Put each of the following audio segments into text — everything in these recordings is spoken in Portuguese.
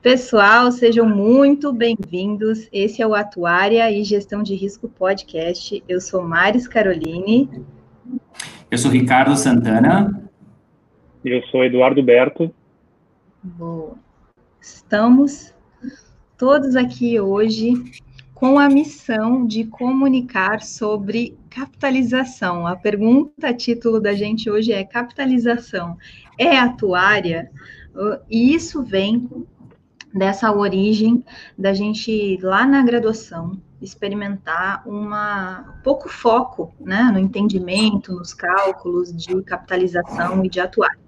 Pessoal, sejam muito bem-vindos. Esse é o Atuária e Gestão de Risco Podcast. Eu sou Maris Caroline. Eu sou Ricardo Santana. E eu sou Eduardo Berto. Boa. Estamos todos aqui hoje com a missão de comunicar sobre capitalização. A pergunta a título da gente hoje é: capitalização é atuária? E isso vem dessa origem da gente lá na graduação experimentar uma pouco foco, né, no entendimento, nos cálculos de capitalização e de atuar.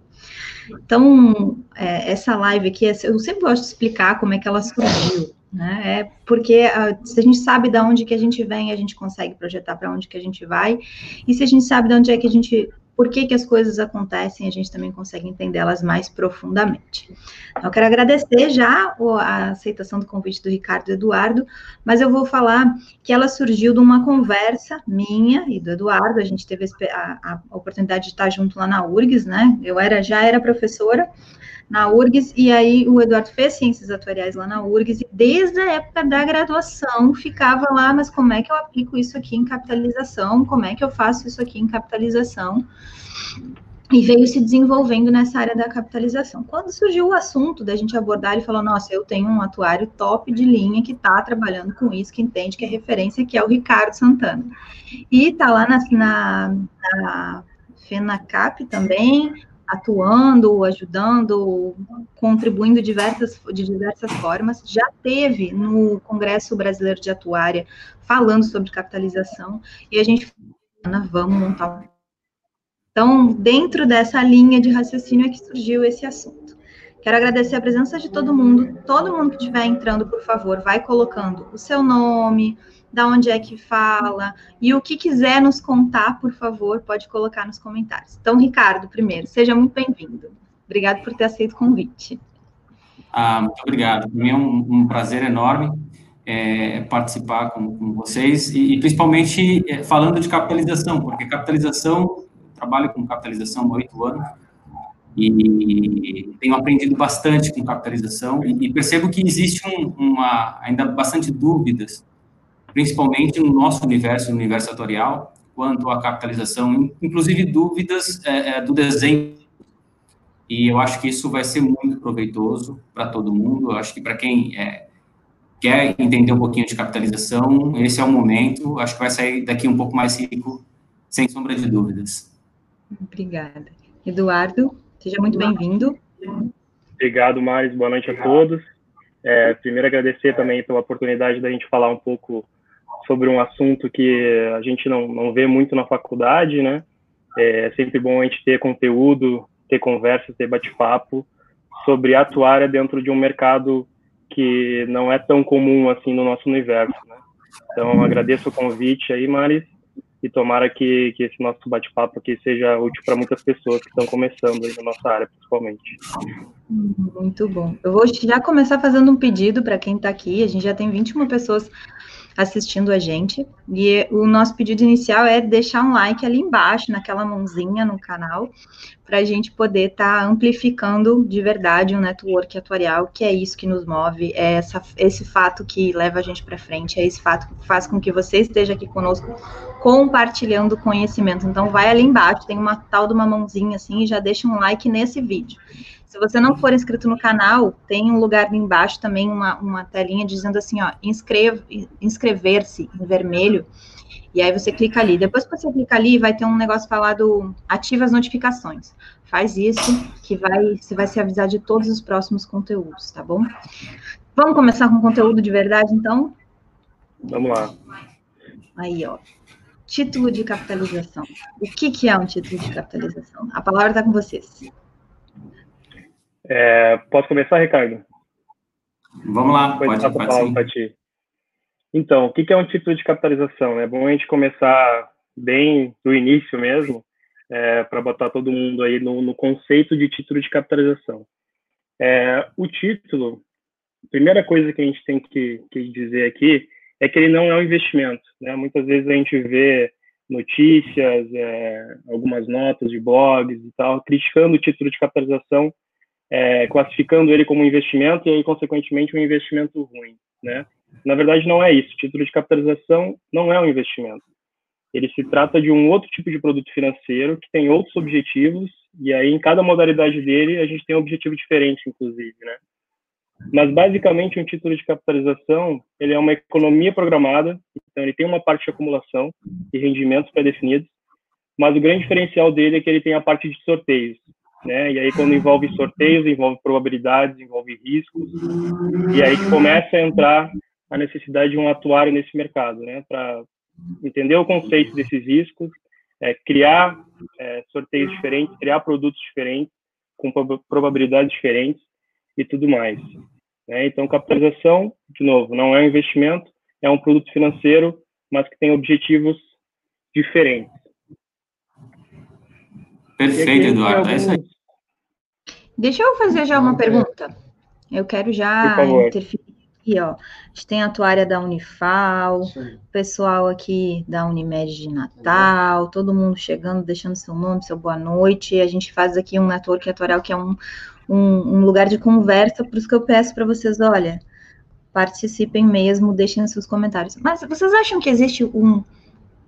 Então, é, essa live aqui, eu sempre gosto de explicar como é que ela surgiu, né? É porque uh, se a gente sabe de onde que a gente vem, a gente consegue projetar para onde que a gente vai, e se a gente sabe de onde é que a gente por que, que as coisas acontecem, a gente também consegue entendê-las mais profundamente. Então, eu quero agradecer já a aceitação do convite do Ricardo e do Eduardo, mas eu vou falar que ela surgiu de uma conversa minha e do Eduardo, a gente teve a, a oportunidade de estar junto lá na URGS, né? Eu era, já era professora, na URGS, e aí o Eduardo fez ciências atuariais lá na URGS, e desde a época da graduação ficava lá, mas como é que eu aplico isso aqui em capitalização? Como é que eu faço isso aqui em capitalização? E veio se desenvolvendo nessa área da capitalização. Quando surgiu o assunto da gente abordar, ele falou: Nossa, eu tenho um atuário top de linha que está trabalhando com isso, que entende que é referência, que é o Ricardo Santana. E está lá na, na, na FENACAP também, atuando, ajudando, contribuindo diversas, de diversas formas. Já teve no Congresso Brasileiro de Atuária falando sobre capitalização e a gente vamos montar. Então, dentro dessa linha de raciocínio é que surgiu esse assunto. Quero agradecer a presença de todo mundo. Todo mundo que estiver entrando, por favor, vai colocando o seu nome, da onde é que fala, e o que quiser nos contar, por favor, pode colocar nos comentários. Então, Ricardo, primeiro, seja muito bem-vindo. Obrigado por ter aceito o convite. Ah, muito obrigado. Para mim é um, um prazer enorme é, participar com, com vocês, e, e principalmente é, falando de capitalização, porque capitalização, trabalho com capitalização há oito anos, e tenho aprendido bastante com capitalização, e, e percebo que existe um, uma, ainda bastante dúvidas principalmente no nosso universo, no universo atorial, quanto à capitalização, inclusive dúvidas é, é, do desenho. E eu acho que isso vai ser muito proveitoso para todo mundo. Eu acho que para quem é, quer entender um pouquinho de capitalização, esse é o momento. Acho que vai sair daqui um pouco mais rico, sem sombra de dúvidas. Obrigada. Eduardo, seja muito bem-vindo. Obrigado, Maris. Boa noite a todos. É, primeiro, agradecer também pela oportunidade da gente falar um pouco sobre um assunto que a gente não, não vê muito na faculdade, né? É sempre bom a gente ter conteúdo, ter conversa, ter bate-papo sobre atuar dentro de um mercado que não é tão comum assim no nosso universo, né? Então, agradeço o convite aí, Maris, e tomara que, que esse nosso bate-papo aqui seja útil para muitas pessoas que estão começando aí na nossa área, principalmente. Muito bom. Eu vou já começar fazendo um pedido para quem está aqui. A gente já tem 21 pessoas assistindo a gente. E o nosso pedido inicial é deixar um like ali embaixo, naquela mãozinha no canal, para a gente poder estar tá amplificando de verdade um network atuarial, que é isso que nos move, é essa, esse fato que leva a gente para frente, é esse fato que faz com que você esteja aqui conosco compartilhando conhecimento. Então, vai ali embaixo, tem uma tal de uma mãozinha assim, e já deixa um like nesse vídeo. Se você não for inscrito no canal, tem um lugar ali embaixo também, uma, uma telinha dizendo assim, ó, inscrever-se em vermelho, e aí você clica ali. Depois que você clica ali, vai ter um negócio falado ativa as notificações. Faz isso, que vai, você vai se avisar de todos os próximos conteúdos, tá bom? Vamos começar com conteúdo de verdade, então? Vamos lá. Aí, ó. Título de capitalização. O que, que é um título de capitalização? A palavra está com vocês. É, posso começar, Ricardo? Vamos lá, pode, pode, para ti. Então, o que é um título de capitalização? É bom a gente começar bem do início mesmo, é, para botar todo mundo aí no, no, conceito de título de capitalização. É, o título, a primeira coisa que a gente tem que, que, dizer aqui é que ele não é um investimento. Né? Muitas vezes a gente vê notícias, é, algumas notas de blogs e tal, criticando o título de capitalização é, classificando ele como um investimento e aí, consequentemente, um investimento ruim, né? Na verdade, não é isso. O título de capitalização não é um investimento. Ele se trata de um outro tipo de produto financeiro que tem outros objetivos e aí em cada modalidade dele a gente tem um objetivo diferente, inclusive, né? Mas basicamente um título de capitalização ele é uma economia programada, então ele tem uma parte de acumulação e rendimentos pré-definidos, mas o grande diferencial dele é que ele tem a parte de sorteios, né? E aí quando envolve sorteios, envolve probabilidades, envolve riscos, e aí começa a entrar a necessidade de um atuário nesse mercado, né? Para entender o conceito desses riscos, é, criar é, sorteios diferentes, criar produtos diferentes, com probabilidades diferentes e tudo mais. Né? Então, capitalização, de novo, não é um investimento, é um produto financeiro, mas que tem objetivos diferentes. Perfeito, Eduardo. É isso aí. Deixa eu fazer já uma pergunta. Eu quero já interferir aqui, ó. A gente tem a atuária da Unifal, o pessoal aqui da Unimed de Natal, todo mundo chegando, deixando seu nome, seu boa noite. A gente faz aqui um network atuarial que é um, um, um lugar de conversa, por isso que eu peço para vocês, olha, participem mesmo, deixem seus comentários. Mas vocês acham que existe um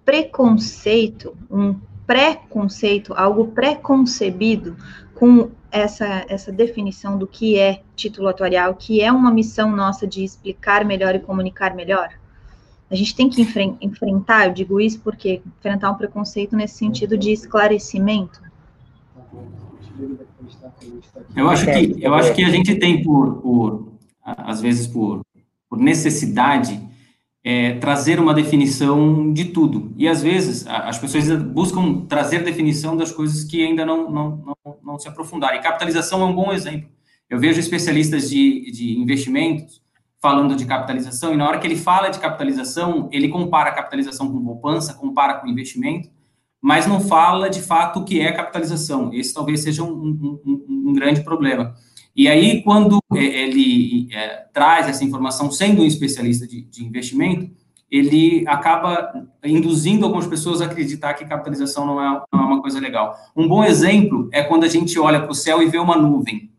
preconceito, um preconceito, algo preconcebido com essa, essa definição do que é título atuarial, que é uma missão nossa de explicar melhor e comunicar melhor? A gente tem que enfren enfrentar, eu digo isso porque enfrentar um preconceito nesse sentido de esclarecimento. Eu acho que, eu acho que a gente tem por, por às vezes por, por necessidade, é, trazer uma definição de tudo. E às vezes as pessoas buscam trazer definição das coisas que ainda não, não, não, não se aprofundaram. E capitalização é um bom exemplo. Eu vejo especialistas de, de investimentos falando de capitalização, e na hora que ele fala de capitalização, ele compara a capitalização com poupança, compara com investimento, mas não fala de fato o que é capitalização. Esse talvez seja um, um, um, um grande problema. E aí, quando é, ele é, traz essa informação, sendo um especialista de, de, investimento, ele acaba induzindo algumas pessoas a acreditar que capitalização não é, não é uma coisa legal. Um bom exemplo é quando a gente olha para o céu e vê uma nuvem.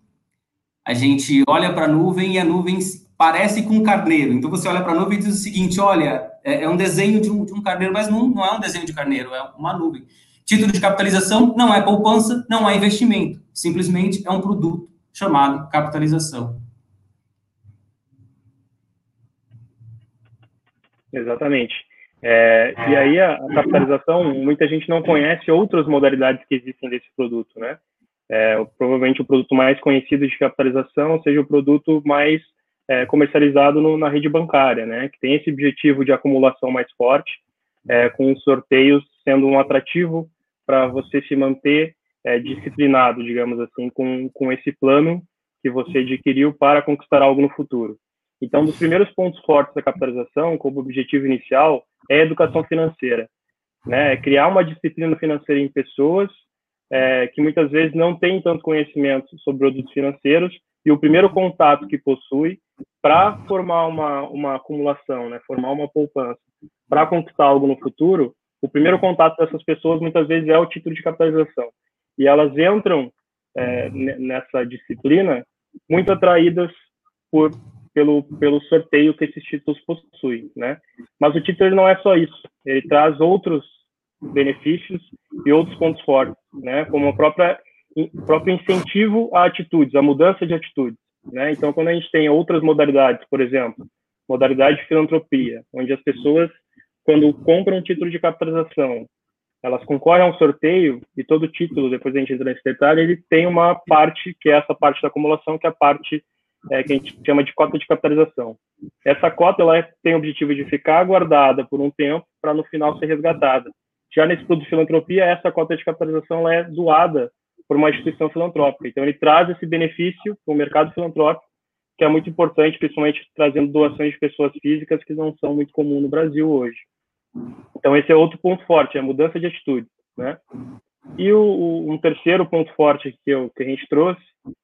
A gente olha para a nuvem e a nuvem parece com um carneiro. Então, você olha para a nuvem e diz o seguinte, olha, é, é um desenho de um, de um carneiro, mas não, não é um desenho de carneiro, é uma nuvem. Título de capitalização não é poupança, não é investimento. Simplesmente é um produto chamado capitalização. Exatamente. É, e aí a, capitalização, muita gente não conhece outras modalidades que existem desse produto, né? É, provavelmente o produto mais conhecido de capitalização seja o produto mais é, comercializado no, na rede bancária, né? Que tem esse objetivo de acumulação mais forte, é, com os sorteios sendo um atrativo para você se manter é, disciplinado, digamos assim, com, com esse plano que você adquiriu para conquistar algo no futuro. Então, um dos primeiros pontos fortes da capitalização, como objetivo inicial, é a educação financeira. Né? É criar uma disciplina financeira em pessoas é, que muitas vezes não têm tanto conhecimento sobre produtos financeiros e o primeiro contato que possui para formar uma, uma acumulação, né? formar uma poupança, para conquistar algo no futuro, o primeiro contato dessas pessoas muitas vezes é o título de capitalização e elas entram é, nessa disciplina muito atraídas por pelo pelo sorteio que esses títulos possuem, né? Mas o título não é só isso, ele traz outros benefícios e outros pontos fortes, né? Como a própria próprio incentivo a atitudes, a mudança de atitudes, né? Então, quando a gente tem outras modalidades, por exemplo, modalidade de filantropia, onde as pessoas quando compram um título de capitalização elas concorrem a um sorteio e todo título, depois a gente entra nesse detalhe, ele tem uma parte, que é essa parte da acumulação, que é a parte é, que a gente chama de cota de capitalização. Essa cota ela é, tem o objetivo de ficar guardada por um tempo para no final ser resgatada. Já nesse produto de filantropia, essa cota de capitalização é doada por uma instituição filantrópica. Então, ele traz esse benefício para o mercado filantrópico, que é muito importante, principalmente trazendo doações de pessoas físicas que não são muito comuns no Brasil hoje. Então, esse é outro ponto forte, é a mudança de atitude, né? E o, o, um terceiro ponto forte que, eu, que a gente trouxe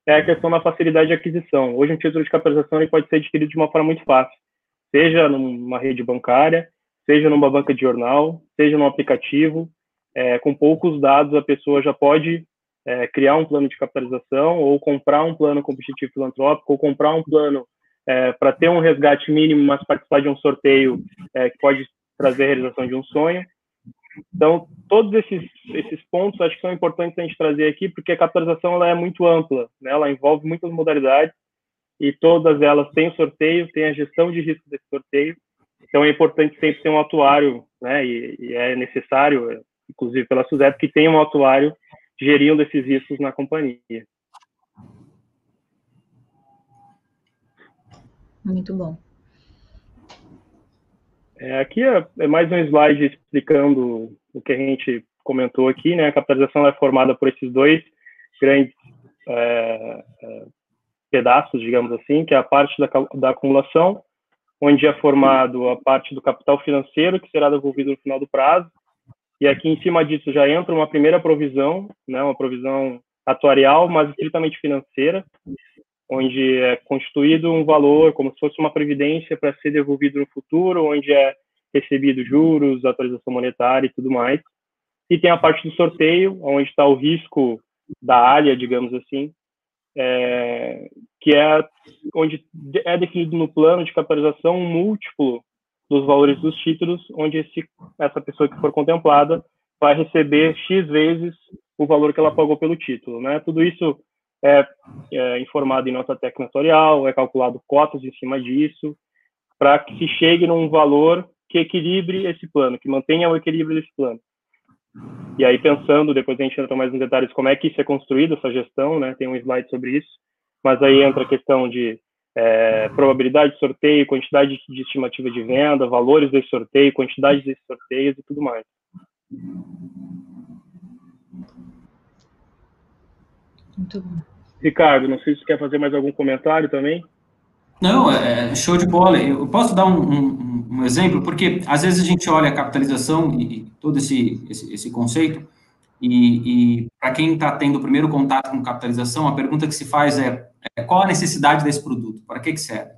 é a questão da facilidade de aquisição. Hoje, um título de capitalização ele pode ser adquirido de uma forma muito fácil, seja numa rede bancária, seja numa banca de jornal, seja num aplicativo. É, com poucos dados, a pessoa já pode é, criar um plano de capitalização, ou comprar um plano com objetivo filantrópico, ou comprar um plano é, para ter um resgate mínimo, mas participar de um sorteio é, que pode trazer a realização de um sonho. Então, todos esses, esses pontos acho que são importantes a gente trazer aqui, porque a capitalização ela é muito ampla, né? ela envolve muitas modalidades, e todas elas têm sorteio, têm a gestão de risco desse sorteio, então é importante sempre ter um atuário, né, e, e é necessário, inclusive pela SUSEP, que tenha um atuário gerindo esses riscos na companhia. Muito bom. É, aqui é, é, mais um slide explicando o que a gente comentou aqui, né? A capitalização é formada por esses dois grandes é, é, pedaços, digamos assim, que é a parte da, da acumulação, onde é formado a parte do capital financeiro, que será devolvido no final do prazo, e aqui em cima disso já entra uma primeira provisão, né, uma provisão atuarial, mas estritamente financeira, onde é constituído um valor como se fosse uma previdência para ser devolvido no futuro, onde é recebido juros, atualização monetária e tudo mais. E tem a parte do sorteio, onde está o risco da área, digamos assim, é, que é onde é definido no plano de capitalização um múltiplo dos valores dos títulos, onde esse, essa pessoa que for contemplada vai receber X vezes o valor que ela pagou pelo título. Né? Tudo isso é, é informado em nota técnica é calculado cotas em cima disso, para que se chegue num valor que equilibre esse plano, que mantenha o equilíbrio desse plano. E aí, pensando, depois a gente entra mais em detalhes como é que isso é construído, essa gestão, né? Tem um slide sobre isso, mas aí entra a questão de é, probabilidade de sorteio, quantidade de estimativa de venda, valores desse sorteio, quantidade desses sorteios e tudo mais. Muito bom. Ricardo, não sei se você quer fazer mais algum comentário também. Não, é, é show de bola. Eu posso dar um, um, um, exemplo, porque às vezes a gente olha a capitalização e, e todo esse, esse, esse conceito, e, e para quem está tendo o primeiro contato com capitalização, a pergunta que se faz é, é qual a necessidade desse produto? Para que, que serve?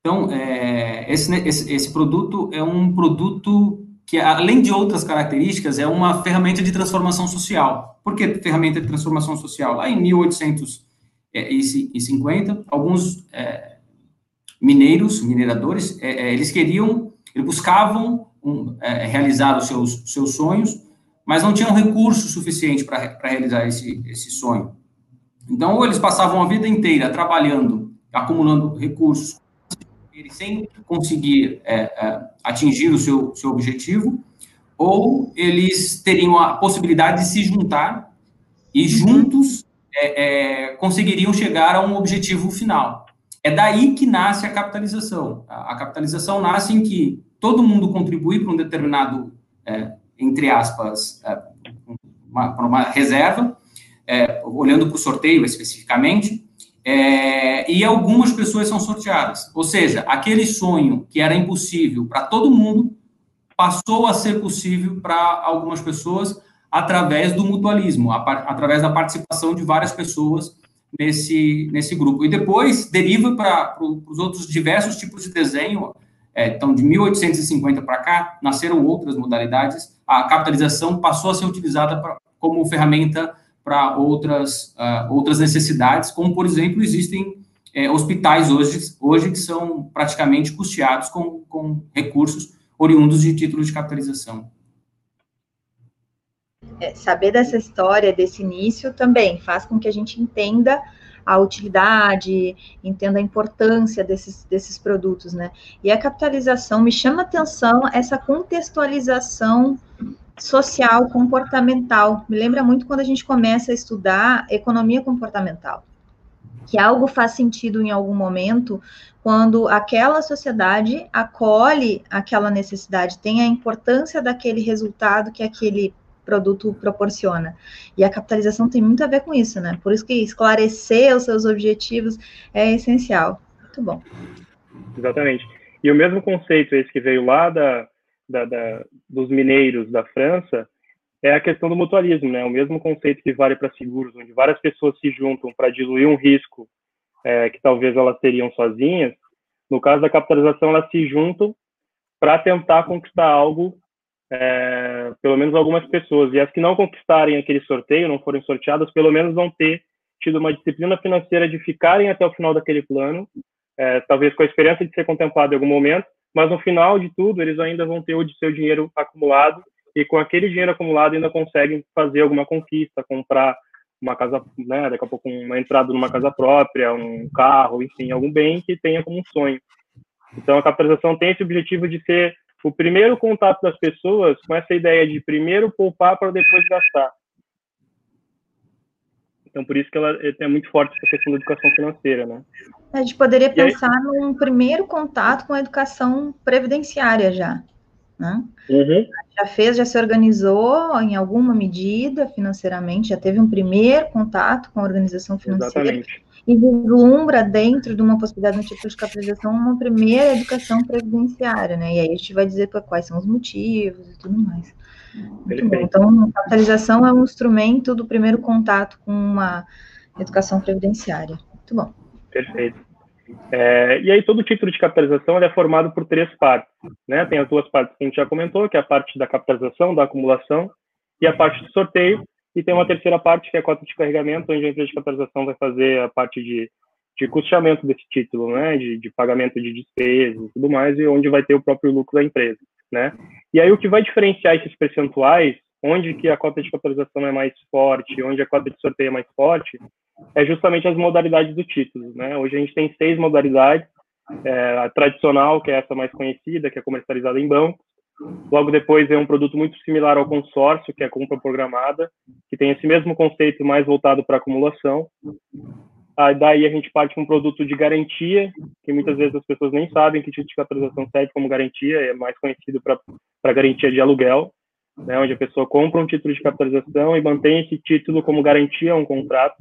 Então, é, esse, esse, esse produto é um produto que, além de outras características, é uma ferramenta de transformação social. Por que ferramenta de transformação social? Lá em 1850, alguns é, mineiros, mineradores, é, é, eles queriam, eles buscavam um, é, realizar os seus, seus sonhos, mas não tinham recurso suficiente para realizar esse, esse sonho. Então, eles passavam a vida inteira trabalhando, acumulando recursos, sem conseguir é, é, atingir o seu, seu objetivo, ou eles teriam a possibilidade de se juntar e juntos é, é conseguiriam chegar a um objetivo final. É daí que nasce a capitalização. A, capitalização nasce em que todo mundo contribui para um determinado, é, entre aspas, é, uma, uma, reserva, é, olhando para o sorteio especificamente, é, e algumas pessoas são sorteadas. Ou seja, aquele sonho que era impossível para todo mundo passou a ser possível para algumas pessoas através do mutualismo, a, através da participação de várias pessoas nesse, nesse grupo. E depois deriva para os outros diversos tipos de desenho. É, então, de 1850 para cá, nasceram outras modalidades. A capitalização passou a ser utilizada pra, como ferramenta para outras, uh, outras necessidades, como, por exemplo, existem é, hospitais hoje, hoje que são praticamente custeados com, com recursos oriundos de títulos de capitalização. É, saber dessa história, desse início, também faz com que a gente entenda a utilidade, entenda a importância desses, desses produtos, né? E a capitalização me chama atenção essa contextualização social, comportamental. Me lembra muito quando a gente começa a estudar economia comportamental. Que algo faz sentido em algum momento quando aquela sociedade acolhe aquela necessidade, tem a importância daquele resultado que aquele produto proporciona. E a capitalização tem muito a ver com isso, né? Por isso que esclarecer os seus objetivos é essencial. Muito bom. Exatamente. E o mesmo conceito, esse que veio lá da, da, da dos mineiros da França, é a questão do mutualismo, né? O mesmo conceito que vale para seguros, onde várias pessoas se juntam para diluir um risco é, que talvez elas teriam sozinhas. No caso da capitalização, elas se juntam para tentar conquistar algo é, pelo menos algumas pessoas. E as que não conquistarem aquele sorteio, não forem sorteadas, pelo menos vão ter tido uma disciplina financeira de ficarem até o final daquele plano, é, talvez com a esperança de ser contemplado em algum momento, mas no final de tudo eles ainda vão ter o de seu dinheiro acumulado e com aquele dinheiro acumulado ainda conseguem fazer alguma conquista, comprar uma casa, né, daqui a pouco uma entrada numa casa própria, um carro, enfim, algum bem que tenha como um sonho. Então a capitalização tem esse objetivo de ser o primeiro contato das pessoas com essa ideia de primeiro poupar para depois gastar. Então, por isso que ela é muito forte essa questão da educação financeira, né? A gente poderia e pensar aí... num primeiro contato com a educação previdenciária já, né? Uhum. Já fez, já se organizou em alguma medida financeiramente, já teve um primeiro contato com a organização financeira. Exatamente e vislumbra dentro de uma possibilidade no tipo de capitalização uma primeira educação previdenciária, né? E aí a gente vai dizer quais são os motivos e tudo mais. Muito bom. Então, a capitalização é um instrumento do primeiro contato com uma educação previdenciária. Muito bom. Perfeito. É, e aí todo título de capitalização é formado por três partes, né? Tem as duas partes que a gente já comentou, que é a parte da capitalização, da acumulação, e a parte do sorteio, e tem uma terceira parte, que é a cota de carregamento, onde a empresa de capitalização vai fazer a parte de, de custeamento desse título, né, de, de pagamento de despesas e tudo mais, e onde vai ter o próprio lucro da empresa, né. E aí o que vai diferenciar esses percentuais, onde que a cota de capitalização é mais forte, onde a cota de sorteio é mais forte, é justamente as modalidades do título, né. Hoje a gente tem seis modalidades, é, a tradicional, que é essa mais conhecida, que é comercializada em banco, Logo depois é um produto muito similar ao consórcio, que é a compra programada, que tem esse mesmo conceito mais voltado para acumulação. Aí daí a gente parte para um produto de garantia, que muitas vezes as pessoas nem sabem que tipo de capitalização serve como garantia, é mais conhecido para garantia de aluguel, né, onde a pessoa compra um título de capitalização e mantém esse título como garantia a um contrato.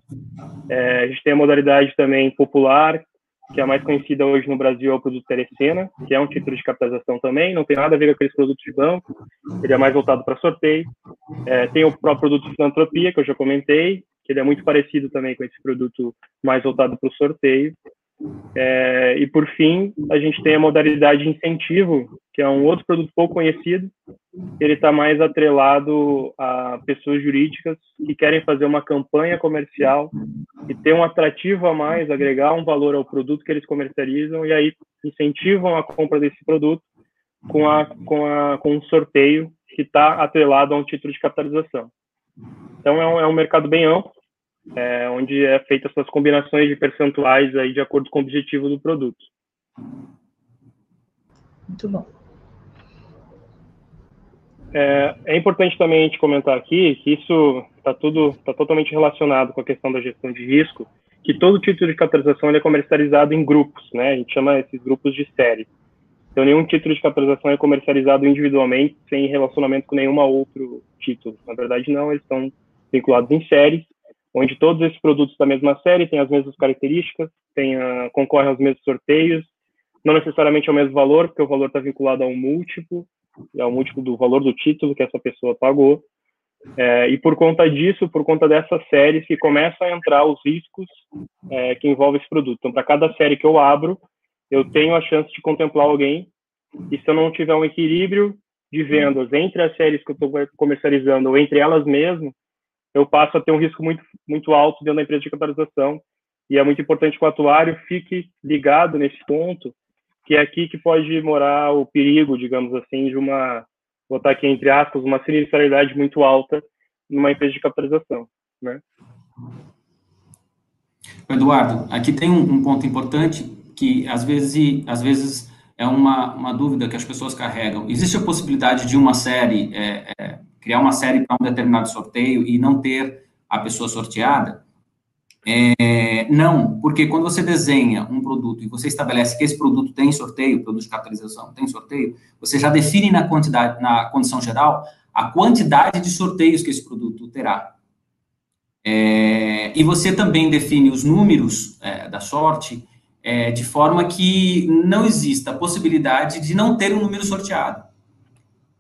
É, a gente tem a modalidade também popular, que é a mais conhecida hoje no Brasil é o produto Telecena, que é um título de capitalização também, não tem nada a ver com aqueles produtos de banco, ele é mais voltado para sorteio. É, tem o próprio produto filantropia, que eu já comentei, que ele é muito parecido também com esse produto mais voltado para o sorteio. É, e por fim, a gente tem a modalidade de incentivo, que é um outro produto pouco conhecido. Ele está mais atrelado a pessoas jurídicas que querem fazer uma campanha comercial e ter um atrativo a mais, agregar um valor ao produto que eles comercializam e aí incentivam a compra desse produto com, a, com, a, com um sorteio que está atrelado a um título de capitalização. Então é um, é um mercado bem amplo é, onde é feita essas combinações de percentuais aí de acordo com o objetivo do produto. Muito bom. É, é importante também a gente comentar aqui que isso está tudo está totalmente relacionado com a questão da gestão de risco, que todo título de capitalização é comercializado em grupos, né? A gente chama esses grupos de série. Então, nenhum título de capitalização é comercializado individualmente, sem relacionamento com nenhum outro título. Na verdade, não, eles estão vinculados em séries onde todos esses produtos da mesma série têm as mesmas características, tem, uh, concorrem aos mesmos sorteios, não necessariamente ao mesmo valor, porque o valor está vinculado a um múltiplo, é múltiplo do valor do título que essa pessoa pagou. É, e por conta disso, por conta dessas séries que começam a entrar os riscos é, que envolvem esse produto. Então, para cada série que eu abro, eu tenho a chance de contemplar alguém. E se eu não tiver um equilíbrio de vendas entre as séries que eu estou comercializando ou entre elas mesmas, eu passo a ter um risco muito, muito alto dentro da empresa de capitalização. E é muito importante que o atuário fique ligado nesse ponto, que é aqui que pode morar o perigo, digamos assim, de uma, botar aqui entre aspas, uma sinistralidade muito alta numa empresa de capitalização, né? Eduardo, aqui tem um, ponto importante que às vezes, às vezes é uma, uma dúvida que as pessoas carregam. Existe a possibilidade de uma série é, é, criar uma série para um determinado sorteio e não ter a pessoa sorteada? É, não, porque quando você desenha um produto e você estabelece que esse produto tem sorteio, produto de capitalização tem sorteio, você já define na quantidade, na condição geral, a quantidade de sorteios que esse produto terá. É, e você também define os números é, da sorte é, de forma que não exista a possibilidade de não ter um número sorteado.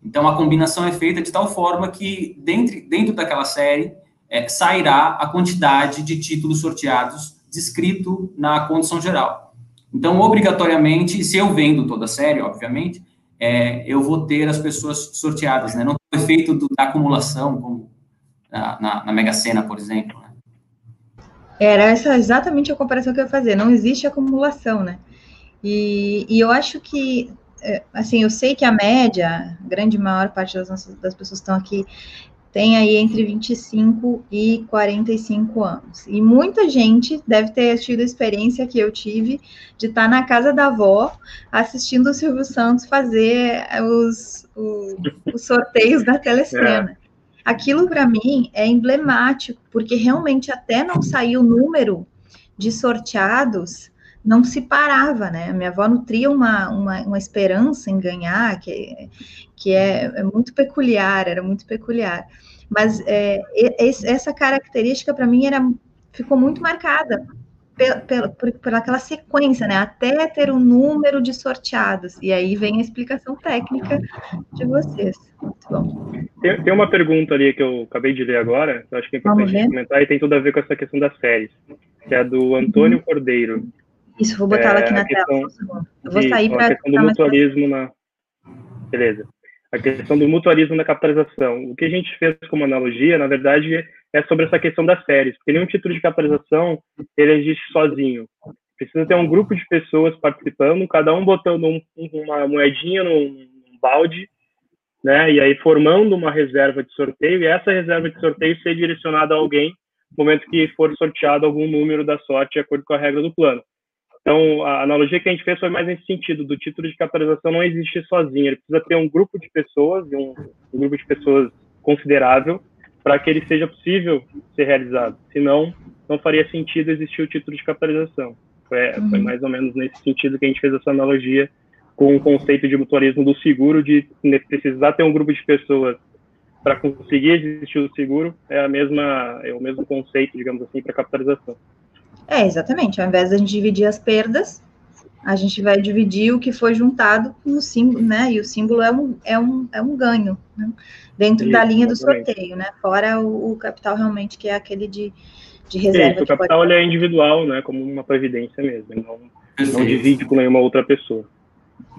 Então, a combinação é feita de tal forma que, dentro, dentro daquela série, é, sairá a quantidade de títulos sorteados descrito na condição geral. Então, obrigatoriamente, se eu vendo toda a série, obviamente, é, eu vou ter as pessoas sorteadas, né? Não o efeito do, da acumulação, como na, na, na Mega Sena, por exemplo. Né? Era essa exatamente a comparação que eu ia fazer. Não existe acumulação, né? E, e eu acho que, é, assim, eu sei que a média, a grande maior parte das, nossas, das pessoas que estão aqui, tem aí entre 25 e 45 anos. E muita gente deve ter tido a experiência que eu tive de estar na casa da avó assistindo o Silvio Santos fazer os, os, os sorteios da telecena. É. Aquilo para mim é emblemático, porque realmente até não sair o número de sorteados, não se parava, né? Minha avó nutria uma, uma, uma esperança em ganhar, que, que é, é, muito peculiar, era muito peculiar. Mas é, essa característica, para mim, era, ficou muito marcada pela, pela, aquela sequência, né? Até ter o um número de sorteados. E aí vem a explicação técnica de vocês. Muito bom. Tem, tem uma pergunta ali que eu acabei de ler agora, eu acho que é importante comentar, e tem tudo a ver com essa questão das séries, que é do Antônio uhum. Cordeiro. Isso, vou botar é, ela aqui na questão, tela. Eu vou sair para. A questão do mutualismo na. Beleza. A questão do mutualismo na capitalização. O que a gente fez como analogia, na verdade, é sobre essa questão das séries. Porque nenhum título de capitalização ele existe sozinho. Precisa ter um grupo de pessoas participando, cada um botando um, uma moedinha num balde, né? E aí formando uma reserva de sorteio. E essa reserva de sorteio ser direcionada a alguém no momento que for sorteado algum número da sorte de acordo com a regra do plano. Então, a analogia que a gente fez foi mais nesse sentido, do título de capitalização não existe sozinho, ele precisa ter um grupo de pessoas, um, um grupo de pessoas considerável, para que ele seja possível ser realizado. Senão, não faria sentido existir o título de capitalização. Foi, uhum. foi mais ou menos nesse sentido que a gente fez essa analogia com o conceito de mutualismo do seguro, de precisar ter um grupo de pessoas para conseguir existir o seguro, é, a mesma, é o mesmo conceito, digamos assim, para capitalização. É, exatamente. Ao invés de a gente dividir as perdas, a gente vai dividir o que foi juntado com o símbolo, né? E o símbolo é um, é um, é um ganho, né? Dentro Isso, da linha do sorteio, né? Fora o, o, capital realmente, que é aquele de, de reserva. Isso, o capital pode... é individual, né? Como uma previdência mesmo. Não, não divide com nenhuma outra pessoa.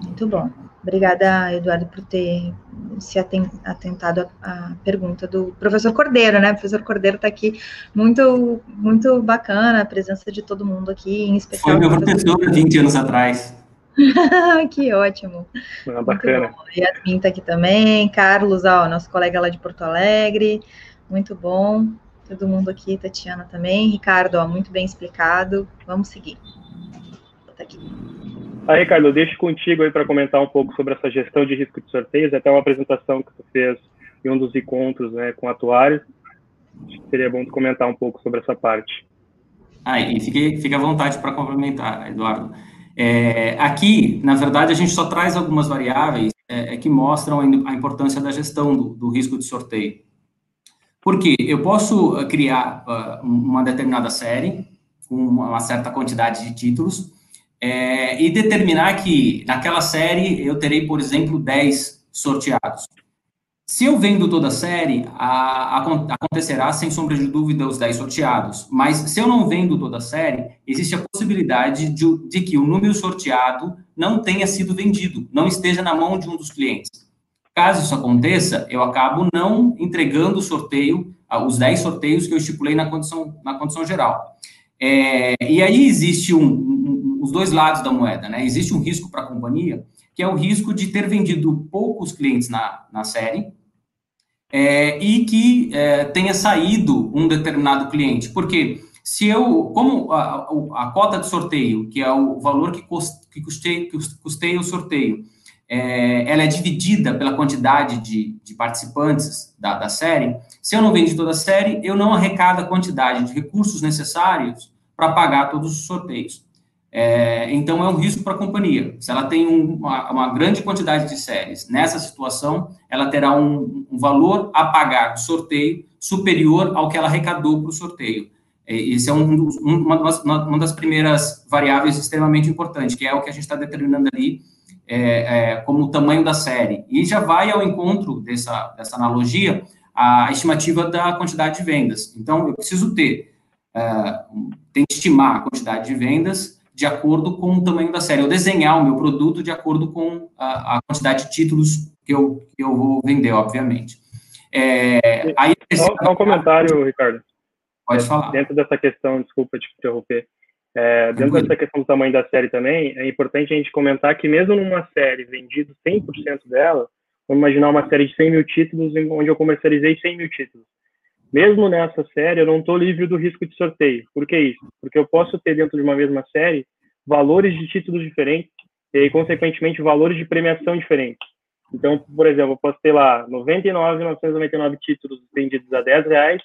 Muito bom. Obrigada, Eduardo, por ter se atentado à pergunta do professor Cordeiro, né? O professor Cordeiro está aqui muito, muito bacana a presença de todo mundo aqui, em especial. Foi meu professor há 20 anos atrás. que ótimo. Ah, bacana. Yasmin está aqui também, Carlos, ó, nosso colega lá de Porto Alegre, muito bom. Todo mundo aqui, Tatiana também, Ricardo, ó, muito bem explicado. Vamos seguir. Vou botar aqui. Aí, eu deixo contigo aí para comentar um pouco sobre essa gestão de risco de sorteios, até uma apresentação que tu fez em um dos encontros né, com atuários. Seria bom tu comentar um pouco sobre essa parte. Ah, e fique, fique à vontade para complementar, Eduardo. É, aqui, na verdade, a gente só traz algumas variáveis é, é que mostram a importância da gestão do, do risco de sorteio. Porque eu posso uh, criar uh, uma determinada série com uma certa quantidade de títulos é, e determinar que naquela série eu terei, por exemplo, 10 sorteados. Se eu vendo toda a série, a, a, acontecerá, sem sombra de dúvida, os 10 sorteados. Mas se eu não vendo toda a série, existe a possibilidade de, de que o número sorteado não tenha sido vendido, não esteja na mão de um dos clientes. Caso isso aconteça, eu acabo não entregando o sorteio, os 10 sorteios que eu estipulei na condição, na condição geral. É, e aí existe um, os dois lados da moeda, né? Existe um risco para a companhia, que é o risco de ter vendido poucos clientes na, na série é, e que é, tenha saído um determinado cliente. Porque se eu, como a, a, cota de sorteio, que é o valor que, cost, que, custei, que custeia o sorteio, é, ela é dividida pela quantidade de, de participantes da, da série, se eu não vendi toda a série, eu não arrecado a quantidade de recursos necessários para pagar todos os sorteios. É, então, é um risco para a companhia. Se ela tem um, uma, uma, grande quantidade de séries, nessa situação, ela terá um, um valor a pagar do sorteio superior ao que ela arrecadou para o sorteio. É, esse é um, uma, uma, das primeiras variáveis extremamente importantes, que é o que a gente está determinando ali é, é, como o tamanho da série. E já vai ao encontro dessa, dessa analogia a estimativa da quantidade de vendas. Então, eu preciso ter, é, tem que estimar a quantidade de vendas de acordo com o tamanho da série, ou desenhar o meu produto de acordo com a, a quantidade de títulos que eu, que eu vou vender, obviamente. É, aí, só, só um comentário, Ricardo. Pode falar. Dentro dessa questão, desculpa te interromper, é, dentro dessa questão do tamanho da série também, é importante a gente comentar que mesmo numa série vendido 100% dela, vamos imaginar uma série de 100 mil títulos, onde eu comercializei 100 mil títulos. Mesmo nessa série, eu não estou livre do risco de sorteio. Por que isso? Porque eu posso ter dentro de uma mesma série valores de títulos diferentes e, consequentemente, valores de premiação diferentes. Então, por exemplo, eu posso ter lá 99,999 títulos vendidos a 10 reais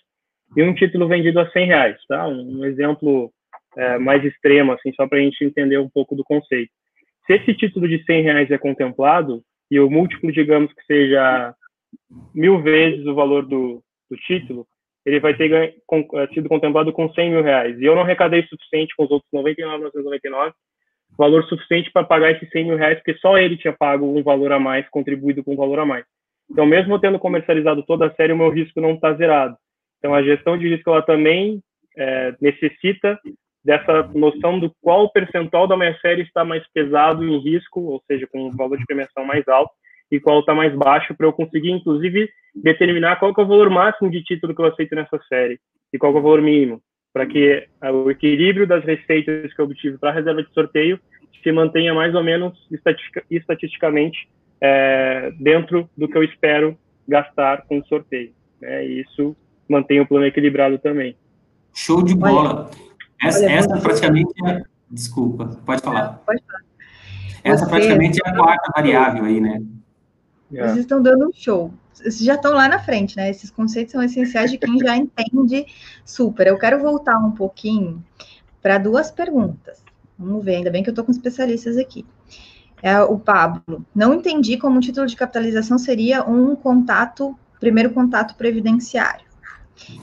e um título vendido a 100 reais, tá? Um, exemplo é, mais extremo, assim, só para a gente entender um pouco do conceito. Se esse título de 100 reais é contemplado e o múltiplo, digamos que seja mil vezes o valor do, do título, ele vai ter ganho, com, é, sido contemplado com 100 mil reais. E eu não arrecadei suficiente com os outros 99,999 valor suficiente para pagar esses 100 mil reais, porque só ele tinha pago um valor a mais, contribuído com um valor a mais. Então, mesmo tendo comercializado toda a série, o meu risco não está zerado. Então, a gestão de risco ela também é, necessita dessa noção do qual percentual da minha série está mais pesado em risco, ou seja, com um valor de premiação mais alto, e qual está mais baixo, para eu conseguir, inclusive, determinar qual é o valor máximo de título que eu aceito nessa série e qual é o valor mínimo para que o equilíbrio das receitas que eu obtive para a reserva de sorteio se mantenha mais ou menos estatistica, estatisticamente é, dentro do que eu espero gastar com o sorteio. Né? E isso mantém o plano equilibrado também. Show de bola. essa, olha, essa praticamente é... Desculpa, pode falar. Pode falar. Essa praticamente é a quarta variável aí, né? Vocês estão dando um show já estão lá na frente, né? Esses conceitos são essenciais de quem já entende super. Eu quero voltar um pouquinho para duas perguntas. Vamos ver, ainda bem que eu estou com especialistas aqui. É, o Pablo, não entendi como o título de capitalização seria um contato, primeiro contato previdenciário.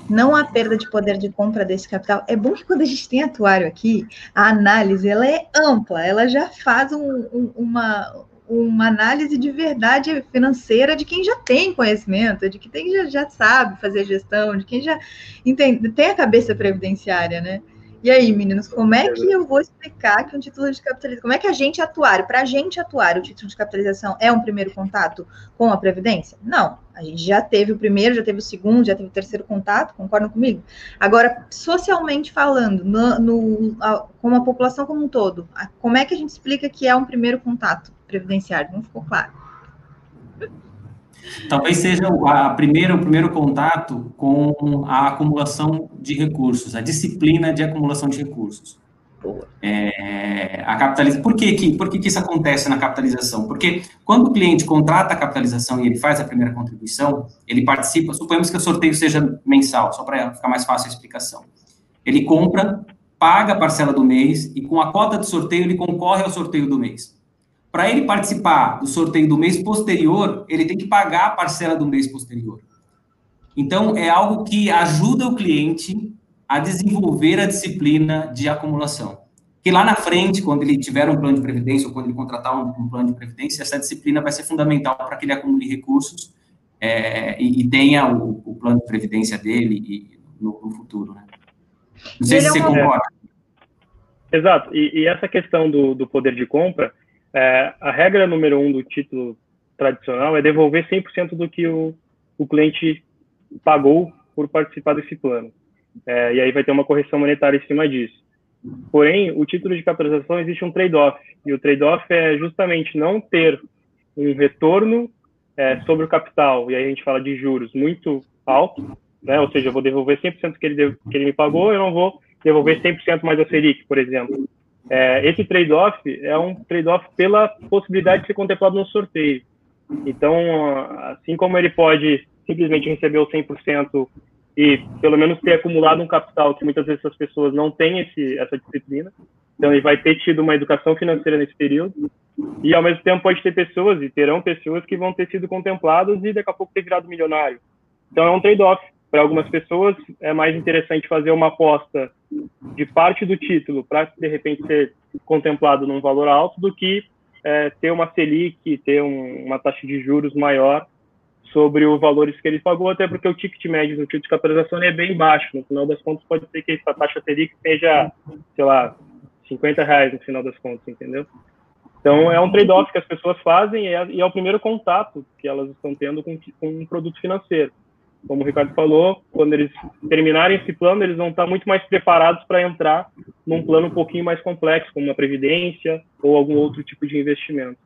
Não há perda de poder de compra desse capital. É bom que quando a gente tem atuário aqui, a análise ela é ampla, ela já faz um, um, uma, uma análise de verdade financeira de quem já tem conhecimento, de quem já, já sabe fazer gestão, de quem já entende, tem a cabeça previdenciária, né? E aí, meninos, como é que eu vou explicar que um título de capitalização, como é que a gente atuar, para a gente atuar, o título de capitalização é um primeiro contato com a Previdência? Não, a gente já teve o primeiro, já teve o segundo, já teve o terceiro contato, concordam comigo? Agora, socialmente falando, no, no a, com a população como um todo, a, como é que a gente explica que é um primeiro contato previdenciário? Não ficou claro. Talvez seja a primeira, o primeiro contato com a acumulação de recursos, a disciplina de acumulação de recursos. É, a capitalização. Por, que, que, por que, que isso acontece na capitalização? Porque quando o cliente contrata a capitalização e ele faz a primeira contribuição, ele participa, suponhamos que o sorteio seja mensal, só para ficar mais fácil a explicação. Ele compra, paga a parcela do mês e com a cota de sorteio ele concorre ao sorteio do mês. Para ele participar do sorteio do mês posterior, ele tem que pagar a parcela do mês posterior. Então, é algo que ajuda o cliente a desenvolver a disciplina de acumulação. Que lá na frente, quando ele tiver um plano de previdência ou quando ele contratar um, um plano de previdência, essa disciplina vai ser fundamental para que ele acumule recursos é, e, e, tenha o, o, plano de previdência dele e, no, no, futuro. Né? Não sei ele se é você concorda. Exato. E, e, essa questão do, do poder de compra, é, a regra número um do título tradicional é devolver 100% do que o, o cliente pagou por participar desse plano. É, e aí vai ter uma correção monetária em cima disso. Porém, o título de capitalização existe um trade-off, e o trade-off é justamente não ter um retorno é, sobre o capital, e aí a gente fala de juros muito alto, né? ou seja, eu vou devolver 100% que ele, que ele me pagou, eu não vou devolver 100% mais a Selic, por exemplo. É, esse trade-off é um trade-off pela possibilidade de ser contemplado no sorteio. Então, assim como ele pode simplesmente receber o 100% e pelo menos ter acumulado um capital que muitas vezes as pessoas não têm esse, essa disciplina, então ele vai ter tido uma educação financeira nesse período e ao mesmo tempo pode ter pessoas e terão pessoas que vão ter sido contempladas e daqui a pouco ter virado milionário. Então é um trade-off para algumas pessoas é mais interessante fazer uma aposta de parte do título para de repente ser contemplado num valor alto do que é, ter uma Selic, ter um, uma taxa de juros maior sobre os valores que ele pagou, até porque o ticket médio do título de capitalização é bem baixo. No final das contas, pode ser que essa taxa Selic seja, sei lá, 50 reais no final das contas, entendeu? Então, é um trade-off que as pessoas fazem e é, e é, o primeiro contato que elas estão tendo com, com um produto financeiro. Como o Ricardo falou, quando eles terminarem esse plano, eles vão estar muito mais preparados para entrar num plano um pouquinho mais complexo, como uma previdência ou algum outro tipo de investimento.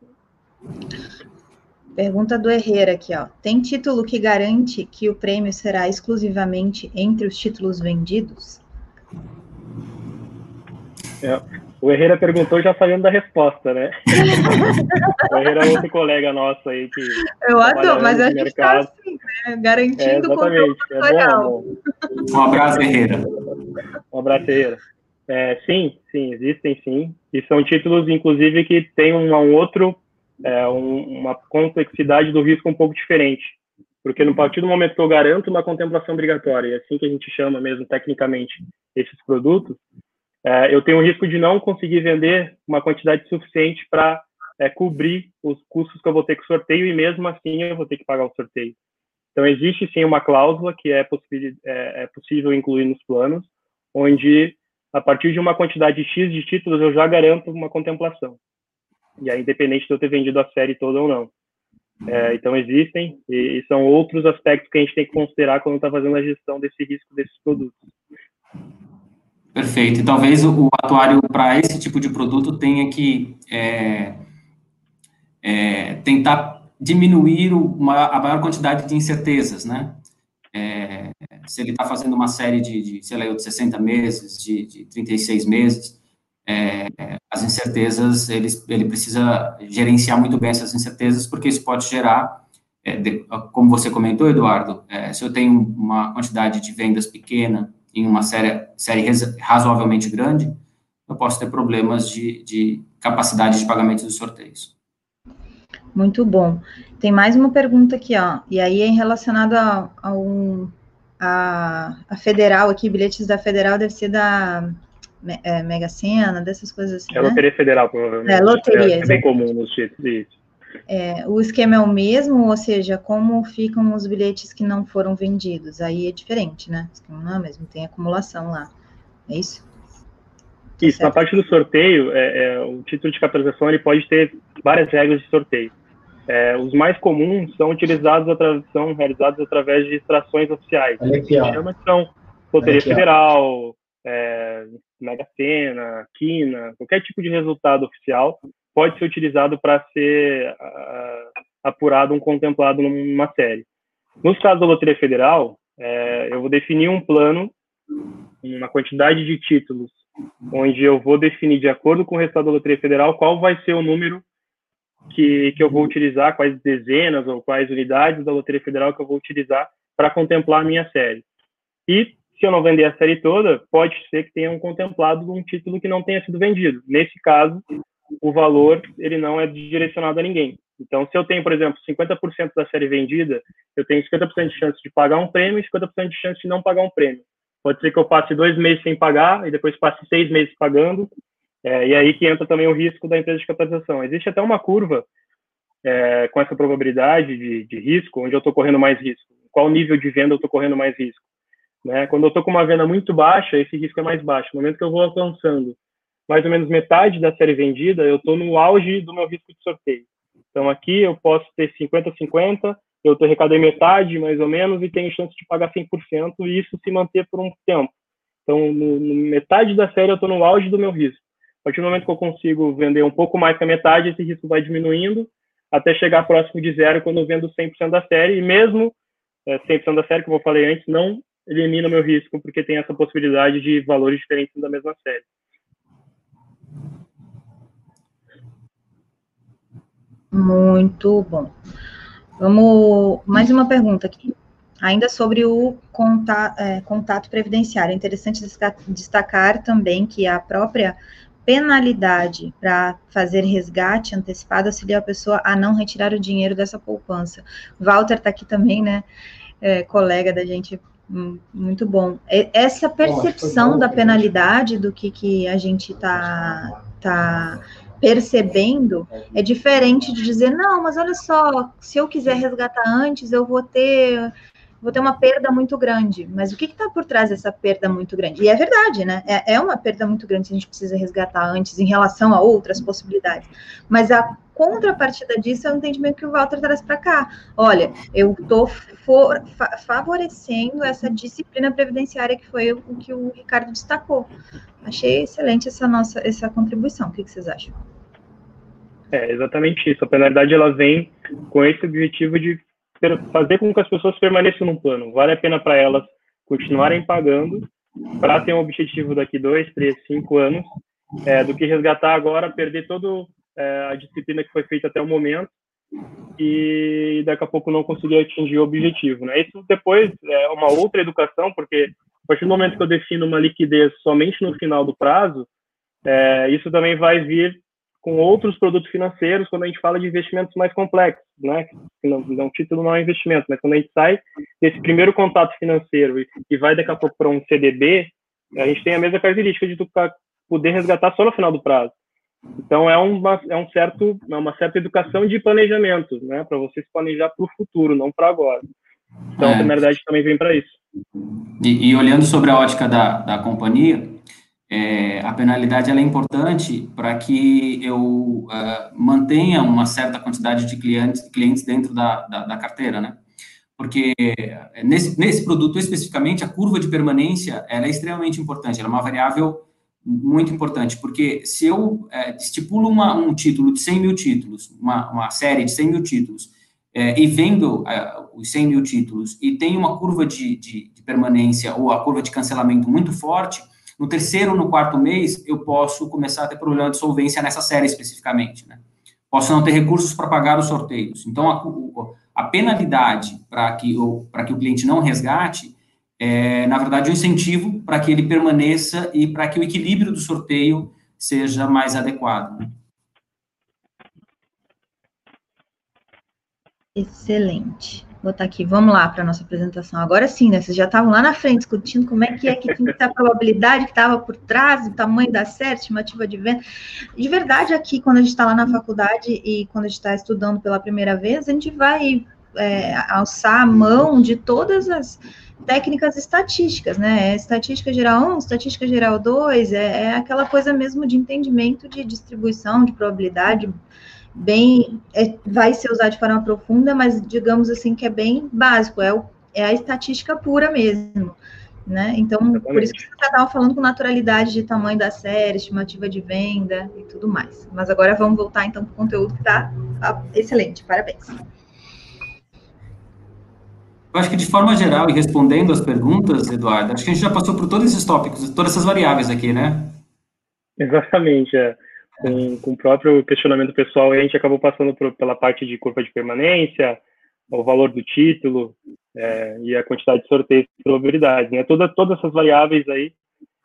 Pergunta do Herrera aqui, ó. Tem título que garante que o prêmio será exclusivamente entre os títulos vendidos? É, o Herrera perguntou já sabendo da resposta, né? o Herrera é outro colega nosso aí que. Eu adoro, mas a gente está assim, né? Garantindo é, o conteúdo é bom, Um abraço, Herrera. Um abraço, Herrera. É, sim, sim, existem sim. E são títulos, inclusive, que têm um, um outro, é, um, uma complexidade do risco um pouco diferente. Porque no partir do momento que eu garanto uma contemplação obrigatória, é assim que a gente chama mesmo tecnicamente esses produtos, é, eu tenho o risco de não conseguir vender uma quantidade suficiente para é, cobrir os custos que eu vou ter com o sorteio e mesmo assim eu vou ter que pagar o sorteio. Então existe sim uma cláusula que é, é, é possível incluir nos planos, onde a partir de uma quantidade X de títulos eu já garanto uma contemplação. E aí independente de eu ter vendido a série toda ou não. É, então existem e, e, são outros aspectos que a gente tem que considerar quando está fazendo a gestão desse risco desses produtos. Perfeito. E talvez o, o atuário para esse tipo de produto tenha que é, é, tentar diminuir uma, a maior quantidade de incertezas, né? É, se ele está fazendo uma série de, de, sei lá, de 60 meses, de, de 36 meses, é, as incertezas, ele, ele precisa gerenciar muito bem essas incertezas, porque isso pode gerar, é, de, como você comentou, Eduardo, é, se eu tenho uma quantidade de vendas pequena, em uma série, série razoavelmente grande, eu posso ter problemas de, de capacidade de pagamento dos sorteios. Muito bom. Tem mais uma pergunta aqui, ó, e aí é relacionada a, a, um, a, a, Federal aqui, bilhetes da Federal deve ser da é, Mega Sena, dessas coisas assim, É né? Loteria Federal, provavelmente. É, Loteria. É, é bem comum nos títulos, é, o esquema é o mesmo, ou seja, como ficam os bilhetes que não foram vendidos? Aí é diferente, né? O esquema não é o mesmo, tem acumulação lá. É isso? Tá isso, na parte do sorteio, é, é, o título de capitalização ele pode ter várias regras de sorteio. É, os mais comuns são utilizados, são realizados através de extrações oficiais. Olha aqui, ó. Chama são Loteria aqui, Federal, é, Mega Sena, Quina, qualquer tipo de resultado oficial pode ser utilizado para ser uh, apurado um contemplado numa série. Nos casos da Loteria Federal, é, eu vou definir um plano, uma quantidade de títulos, onde eu vou definir, de acordo com o resultado da Loteria Federal, qual vai ser o número que, que eu vou utilizar, quais dezenas ou quais unidades da Loteria Federal que eu vou utilizar para contemplar a minha série. E, se eu não vender a série toda, pode ser que tenham contemplado um título que não tenha sido vendido. Nesse caso, o valor ele não é direcionado a ninguém. Então, se eu tenho, por exemplo, 50% da série vendida, eu tenho 50% de chance de pagar um prêmio e 50% de chance de não pagar um prêmio. Pode ser que eu passe dois meses sem pagar e depois passe seis meses pagando, é, e aí que entra também o risco da empresa de capitalização. Existe até uma curva é, com essa probabilidade de, de risco, onde eu estou correndo mais risco. Qual nível de venda eu estou correndo mais risco? Né? Quando eu estou com uma venda muito baixa, esse risco é mais baixo. No momento que eu vou alcançando mais ou menos metade da série vendida, eu estou no auge do meu risco de sorteio. Então aqui eu posso ter 50-50, eu estou arrecadando metade, mais ou menos, e tenho chance de pagar 100%, e isso se manter por um tempo. Então, no, no metade da série eu estou no auge do meu risco. A partir do momento que eu consigo vender um pouco mais que a metade, esse risco vai diminuindo, até chegar próximo de zero quando eu vendo 100% da série, e mesmo é, 100% da série, como eu falei antes, não elimina o meu risco, porque tem essa possibilidade de valores diferentes da mesma série. Muito bom. Vamos. Mais uma pergunta aqui. Ainda sobre o contato, é, contato previdenciário. É interessante destacar também que a própria penalidade para fazer resgate antecipado auxilia a pessoa a não retirar o dinheiro dessa poupança. Walter está aqui também, né? É, colega da gente, hum, muito bom. Essa percepção da penalidade do que, que a gente está tá percebendo é diferente de dizer, não, mas olha só, se eu quiser resgatar antes, eu vou ter vou ter uma perda muito grande. Mas o que está por trás dessa perda muito grande? E é verdade, né? É, é uma perda muito grande se a gente precisa resgatar antes em relação a outras possibilidades. Mas a contrapartida disso é o entendimento que o Walter traz para cá. Olha, eu estou fa favorecendo essa disciplina previdenciária que foi o que o Ricardo destacou. Achei excelente essa nossa essa contribuição. O que, que vocês acham? É exatamente isso. A penalidade ela vem com esse objetivo de fazer com que as pessoas permaneçam no plano. Vale a pena para elas continuarem pagando para ter um objetivo daqui dois, três, cinco anos, é, do que resgatar agora, perder todo é, a disciplina que foi feita até o momento e daqui a pouco não conseguir atingir o objetivo. Né? Isso depois é uma outra educação, porque a partir do momento que eu defino uma liquidez somente no final do prazo, é, isso também vai vir com outros produtos financeiros quando a gente fala de investimentos mais complexos, né? Não, não título não é investimento, mas quando a gente sai desse primeiro contato financeiro e, e vai daqui a pouco para um CDB, a gente tem a mesma característica de poder resgatar só no final do prazo. Então é uma é um certo é uma certa educação de planejamento, né, para você se planejar para o futuro, não para agora. Então é. a penalidade também vem para isso. E, e, olhando sobre a ótica da, da companhia, é, a penalidade é importante para que eu uh, mantenha uma certa quantidade de clientes, clientes dentro da, da, da carteira, né? Porque nesse, nesse produto especificamente, a curva de permanência ela é extremamente importante, ela é uma variável muito importante, porque se eu é, estipulo uma, um título de 100 mil títulos, uma, uma série de 100 mil títulos, é, e vendo é, os 100 mil títulos e tem uma curva de, de, de, permanência ou a curva de cancelamento muito forte, no terceiro ou no quarto mês eu posso começar a ter problema de solvência nessa série especificamente, né? Posso não ter recursos para pagar os sorteios. Então, a, a penalidade para que, que o cliente não resgate é, na verdade, um incentivo para que ele permaneça e para que o equilíbrio do sorteio seja mais adequado. Excelente. Vou botar aqui, vamos lá para a nossa apresentação. Agora sim, né? Vocês já estavam lá na frente discutindo como é que é que que a probabilidade que estava por trás, o tamanho da série, estimativa de venda. De verdade, aqui, quando a gente está lá na faculdade e quando a gente está estudando pela primeira vez, a gente vai é, alçar a mão de todas as técnicas estatísticas, né? É estatística geral 1, estatística geral 2, é, é, aquela coisa mesmo de entendimento de distribuição, de probabilidade, bem, é, vai ser usado de forma profunda, mas digamos assim que é bem básico, é, o, é a estatística pura mesmo, né? Então, Exatamente. por isso que você estava falando com naturalidade de tamanho da série, estimativa de venda e tudo mais. Mas agora vamos voltar então para o conteúdo que está tá excelente, parabéns. Eu acho que de forma geral, e respondendo as perguntas, Eduardo, acho que a gente já passou por todos esses tópicos, todas essas variáveis aqui, né? Exatamente, é. Com, com o próprio questionamento pessoal, a gente acabou passando por, pela parte de curva de permanência, o valor do título é, e a quantidade de sorteios e probabilidades. Né? Toda, todas essas variáveis aí,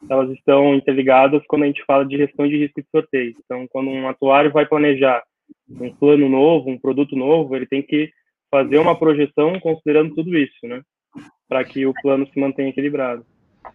elas estão interligadas quando a gente fala de gestão de risco de sorteio. Então, quando um atuário vai planejar um plano novo, um produto novo, ele tem que fazer uma projeção considerando tudo isso, né? Para que o plano se mantenha equilibrado.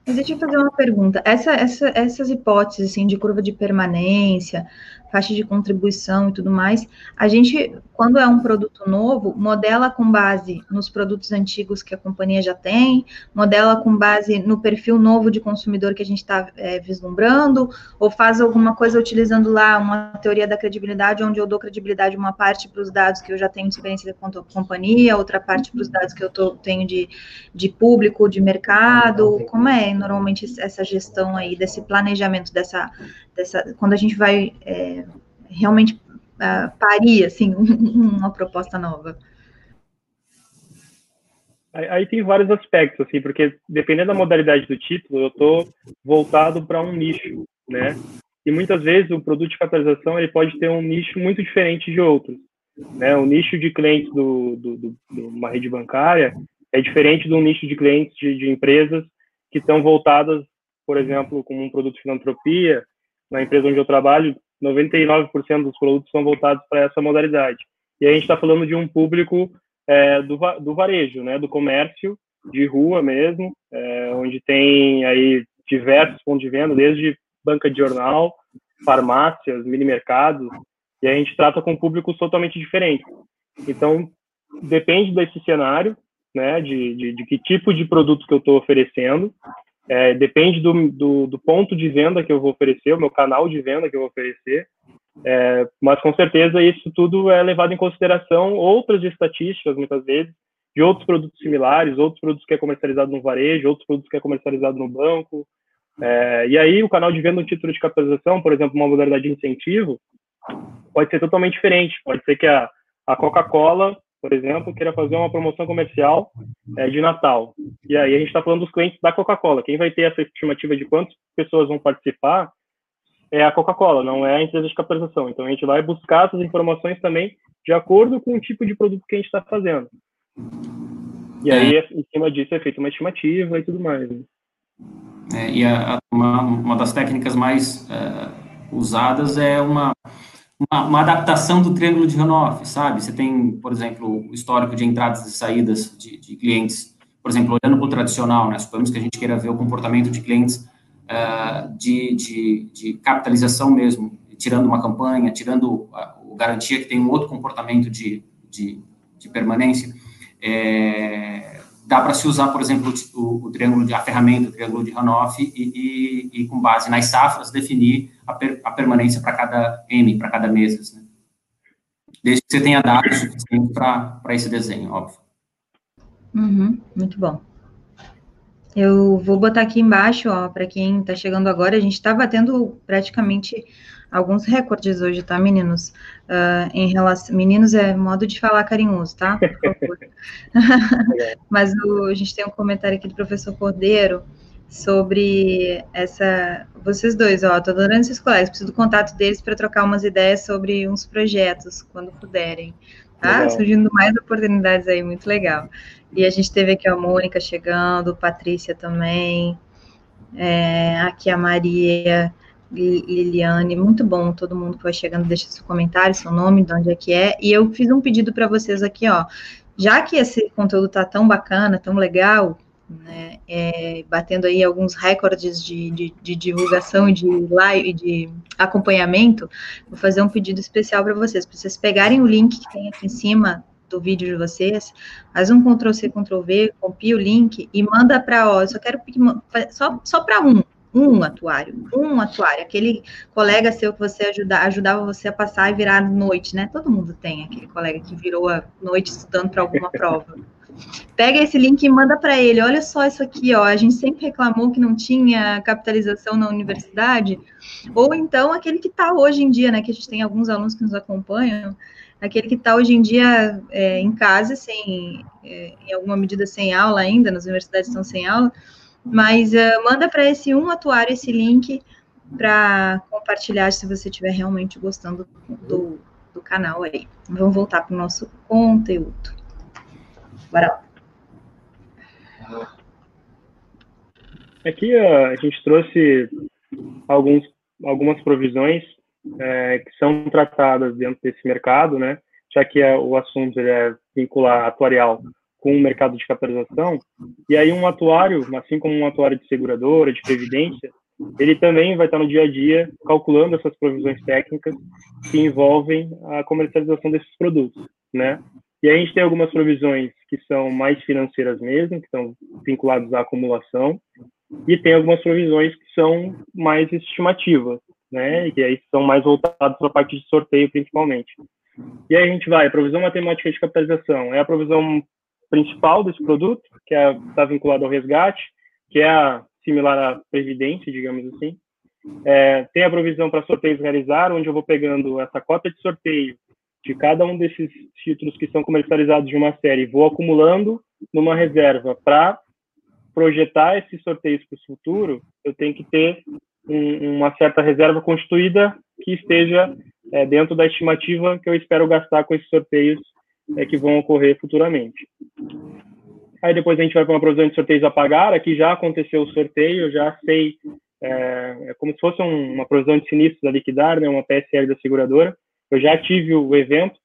Mas deixa eu fazer uma pergunta. Essa, essa, essas hipóteses assim, de curva de permanência, faixa de contribuição e tudo mais, a gente, quando é um produto novo, modela com base nos produtos antigos que a companhia já tem, modela com base no perfil novo de consumidor que a gente está é, vislumbrando, ou faz alguma coisa utilizando lá uma teoria da credibilidade, onde eu dou credibilidade uma parte para os dados que eu já tenho de experiência com a companhia, outra parte para os dados que eu tô, tenho de, de público, de mercado, como é normalmente essa gestão aí, desse planejamento, dessa, dessa quando a gente vai é, realmente uh, parir, assim, uma proposta nova? Aí tem vários aspectos, assim, porque dependendo da modalidade do título, eu estou voltado para um nicho, né? E muitas vezes o produto de capitalização ele pode ter um nicho muito diferente de outros. Né? O nicho de clientes do, do, do, de uma rede bancária é diferente do nicho de clientes de, de empresas que estão voltadas, por exemplo, como um produto de filantropia, na empresa onde eu trabalho, 99% dos produtos são voltados para essa modalidade. E a gente está falando de um público é, do, do varejo, né, do comércio, de rua mesmo, é, onde tem aí diversos pontos de venda, desde banca de jornal, farmácias, mini mercados, e a gente trata com públicos totalmente diferentes. Então, depende desse cenário, né, de, de, de que tipo de produto que eu estou oferecendo, é, depende do, do, do, ponto de venda que eu vou oferecer, o meu canal de venda que eu vou oferecer, é, mas com certeza isso tudo é levado em consideração outras estatísticas, muitas vezes, de outros produtos similares, outros produtos que é comercializado no varejo, outros produtos que é comercializado no banco. É, e aí o canal de venda um título de capitalização, por exemplo, uma modalidade de incentivo, pode ser totalmente diferente. Pode ser que a, a Coca-Cola, por exemplo, queira fazer uma promoção comercial é, de Natal. E aí a gente está falando dos clientes da Coca-Cola. Quem vai ter essa estimativa de quantas pessoas vão participar é a Coca-Cola, não é a empresa de capitalização. Então a gente vai buscar essas informações também de acordo com o tipo de produto que a gente está fazendo. E aí, é. em cima disso, é feita uma estimativa e tudo mais. Né? É, e a, uma, uma das técnicas mais uh, usadas é uma, uma, uma, adaptação do triângulo de Hanoff, sabe? Você tem, por exemplo, o histórico de entradas e saídas de, de clientes, por exemplo, olhando para o tradicional, né? Suponhamos que a gente queira ver o comportamento de clientes uh, de, de, de, capitalização mesmo, tirando uma campanha, tirando a, o garantia que tem um outro comportamento de, de, de permanência. É, dá para se usar, por exemplo, o, o, triângulo de a ferramenta, o triângulo de Hanoff, e, e, e com base nas safras definir a, per, a permanência para cada M, para cada mês. Né? Desde que você tenha dados suficientes para esse desenho, óbvio. Uhum, muito bom. Eu vou botar aqui embaixo, ó, para quem está chegando agora, a gente está batendo praticamente alguns recordes hoje, tá, meninos? Uh, em relação, meninos é modo de falar carinhoso, tá? Por favor. Mas o, a gente tem um comentário aqui do professor Cordeiro sobre essa, vocês dois, ó, tô adorando esses colegas, preciso do contato deles para trocar umas ideias sobre uns projetos, quando puderem, tá? Legal. Surgindo mais oportunidades aí, muito legal. E a gente teve aqui a Mônica chegando, Patrícia também, é, aqui a Maria, Liliane, muito bom, todo mundo que vai chegando, deixa seu comentário, seu nome, de onde é que é, e eu fiz um pedido para vocês aqui, ó, já que esse conteúdo tá tão bacana, tão legal, né, é, batendo aí alguns recordes de, de, de, divulgação e de live, de acompanhamento, vou fazer um pedido especial para vocês, para vocês pegarem o link que tem aqui em cima do vídeo de vocês, faz um Ctrl C, Ctrl V, copia o link e manda para, ó, eu só quero só, só para um, um atuário, um atuário, aquele colega seu que você ajuda, ajudava você a passar e virar noite, né? Todo mundo tem aquele colega que virou a noite estudando para alguma prova. Pega esse link e manda para ele. Olha só isso aqui, ó. A gente sempre reclamou que não tinha capitalização na universidade. Ou então aquele que está hoje em dia, né? Que a gente tem alguns alunos que nos acompanham, aquele que está hoje em dia é, em casa, sem, é, em alguma medida sem aula ainda, nas universidades estão sem aula mas uh, manda para esse um atuário esse link para compartilhar se você estiver realmente gostando do, do canal aí. Vamos voltar para o nosso conteúdo. Bora lá. Aqui a gente trouxe alguns, algumas provisões é, que são tratadas dentro desse mercado, né? Já que é, o assunto é vincular atuarial com o mercado de capitalização. E aí um atuário, assim como um atuário de seguradora, de previdência, ele também vai estar no dia a dia calculando essas provisões técnicas que envolvem a comercialização desses produtos, né? E aí a gente tem algumas provisões que são mais financeiras mesmo, que estão vinculadas à acumulação, e tem algumas provisões que são mais estimativas, né? E aí são mais voltadas para a parte de sorteio principalmente. E aí a gente vai, a provisão matemática de capitalização é a provisão principal desse produto, que está é, tá vinculado ao resgate, que é a, similar à previdência, digamos assim. É, tem a provisão para sorteios realizar, onde eu vou pegando essa cota de sorteio de cada um desses títulos que são comercializados de uma série, vou acumulando numa reserva para projetar esses sorteios para o futuro, eu tenho que ter um, uma certa reserva constituída que esteja é, dentro da estimativa que eu espero gastar com esses sorteios é, que vão ocorrer futuramente. Aí depois a gente vai para uma provisão de sorteios a pagar, aqui já aconteceu o sorteio, já sei, é, é como se fosse um, uma provisão de sinistros a liquidar, né, uma PSL da seguradora, eu já tive o evento,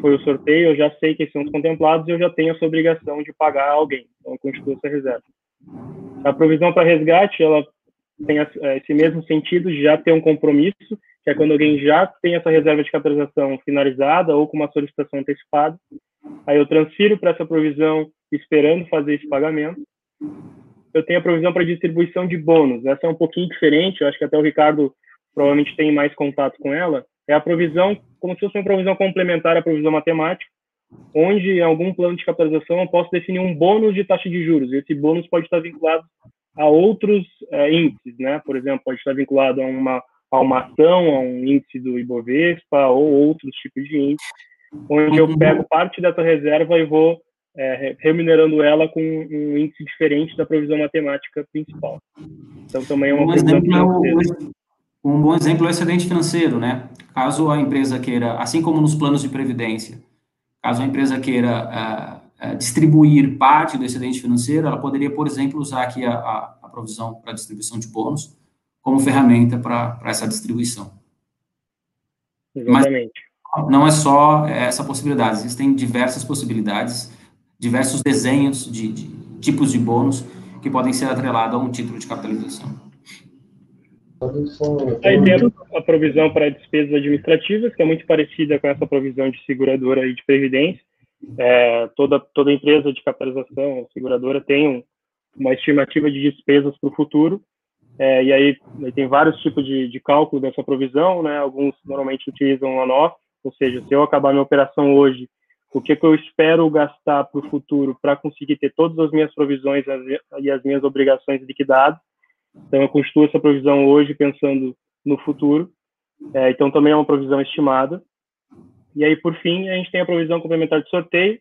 foi o sorteio, eu já sei que são os contemplados e eu já tenho essa obrigação de pagar alguém, então eu constituo essa reserva. A provisão para resgate, ela tem esse mesmo sentido de já ter um compromisso que é quando alguém já tem essa reserva de capitalização finalizada ou com uma solicitação antecipada. Aí eu transfiro para essa provisão esperando fazer esse pagamento. Eu tenho a provisão para distribuição de bônus. Essa é um pouquinho diferente, eu acho que até o Ricardo provavelmente tem mais contato com ela. É a provisão, como se fosse uma provisão complementar à provisão matemática, onde em algum plano de capitalização eu posso definir um bônus de taxa de juros. Esse bônus pode estar vinculado a outros é, índices, né? Por exemplo, pode estar vinculado a uma, a uma ação, a um índice do Ibovespa ou outros tipos de índice, onde eu uhum. pego parte dessa reserva e vou é, remunerando ela com um índice diferente da provisão matemática principal. Então, também é uma um exemplo é o, Um bom exemplo é o excedente financeiro, né? Caso a empresa queira, assim como nos planos de previdência, caso a empresa queira uh, uh, distribuir parte do excedente financeiro, ela poderia, por exemplo, usar aqui a, a, a provisão para distribuição de bônus como ferramenta para essa distribuição. Exatamente. Mas não é só essa possibilidade, existem diversas possibilidades diversos desenhos de, de tipos de bônus que podem ser atrelados a um título de capitalização. Aí tem a, a provisão para despesas administrativas, que é muito parecida com essa provisão de seguradora e de previdência. É, toda, toda empresa de capitalização, seguradora, tem um, uma estimativa de despesas para o futuro, é, e aí, aí, tem vários tipos de, de cálculo dessa provisão, né? Alguns normalmente utilizam a NOF, ou seja, se eu acabar minha operação hoje o que, que eu espero gastar para o futuro para conseguir ter todas as minhas provisões e as minhas obrigações liquidadas. Então, eu constituo essa provisão hoje pensando no futuro. É, então, também é uma provisão estimada. E aí, por fim, a gente tem a provisão complementar de sorteio,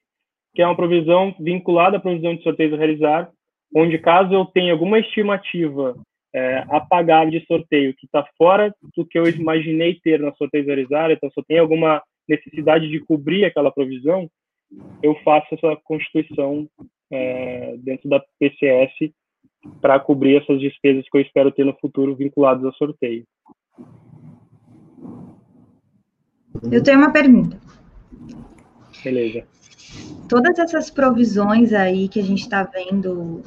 que é uma provisão vinculada à provisão de sorteio a realizar, onde caso eu tenha alguma estimativa é, a pagar de sorteio que está fora do que eu imaginei ter na sorteio a realizar, então se eu tenho alguma necessidade de cobrir aquela provisão, eu faço essa constituição é, dentro da PCS para cobrir essas despesas que eu espero ter no futuro vinculadas ao sorteio. Eu tenho uma pergunta. Beleza. Todas essas provisões aí que a gente está vendo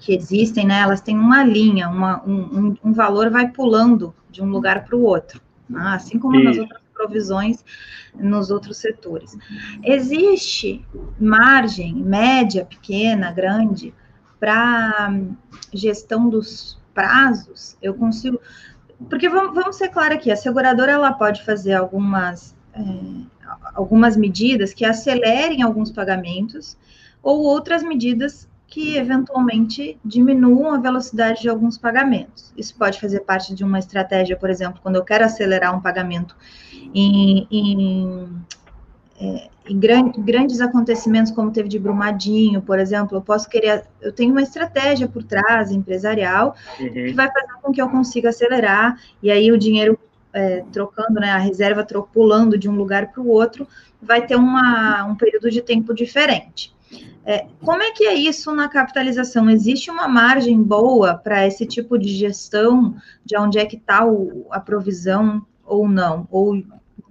que existem, né, elas têm uma linha, uma, um, um valor vai pulando de um lugar para o outro, né? assim como Isso. nas outras provisões nos outros setores. Existe margem média, pequena, grande, para gestão dos prazos? Eu consigo. Porque vamos, vamos ser claros aqui, a seguradora ela pode fazer algumas, é, algumas medidas que acelerem alguns pagamentos ou outras medidas que eventualmente diminuam a velocidade de alguns pagamentos. Isso pode fazer parte de uma estratégia, por exemplo, quando eu quero acelerar um pagamento em, em, é, em grandes acontecimentos, como teve de Brumadinho, por exemplo, eu posso querer, eu tenho uma estratégia por trás, empresarial, uhum. que vai fazer com que eu consiga acelerar, e aí o dinheiro é, trocando, né, a reserva pulando de um lugar para o outro, vai ter uma, um período de tempo diferente. É, como é que é isso na capitalização? Existe uma margem boa para esse tipo de gestão, de onde é que está a provisão ou não? Ou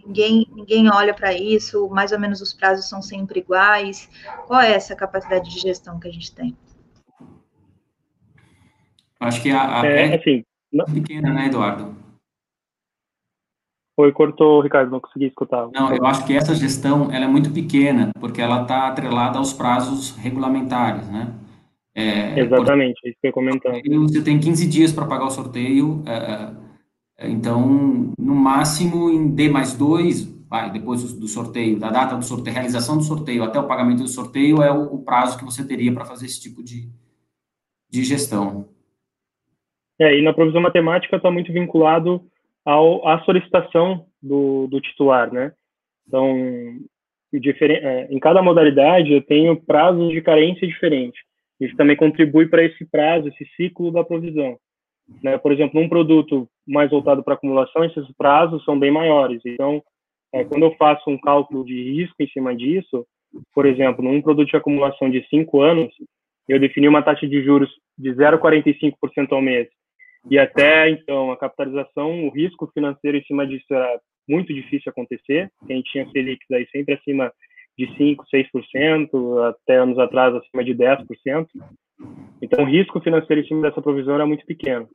ninguém, ninguém olha para isso, mais ou menos os prazos são sempre iguais? Qual é essa capacidade de gestão que a gente tem? Acho que a, a é, assim, é pequena, né, Eduardo? Foi, cortou, Ricardo, não consegui escutar. Não, eu acho que essa gestão ela é muito pequena, porque ela está atrelada aos prazos regulamentares, né? É, Exatamente, por, é isso que eu comentando. Você tem 15 dias para pagar o sorteio, é, é, então, no máximo, em D mais 2, vai, depois do, do, sorteio, da data do sorteio, realização do sorteio até o pagamento do sorteio, é o, o prazo que você teria para fazer esse tipo de, de gestão. É, e na provisão matemática está muito vinculado ao, à solicitação do, do titular, né? Então, é, em cada modalidade eu tenho prazos de carência diferentes. Isso também contribui para esse prazo, esse ciclo da provisão. Né? Por exemplo, um produto mais voltado para acumulação, esses prazos são bem maiores. Então, é, quando eu faço um cálculo de risco em cima disso, por exemplo, num produto de acumulação de cinco anos, eu defini uma taxa de juros de 0,45% ao mês e até então, a capitalização, o risco financeiro em cima disso era muito difícil acontecer. A gente tinha Selic aí sempre acima de 5%, 6%, até anos atrás acima de 10%. Então, o risco financeiro em cima dessa provisão era muito pequeno.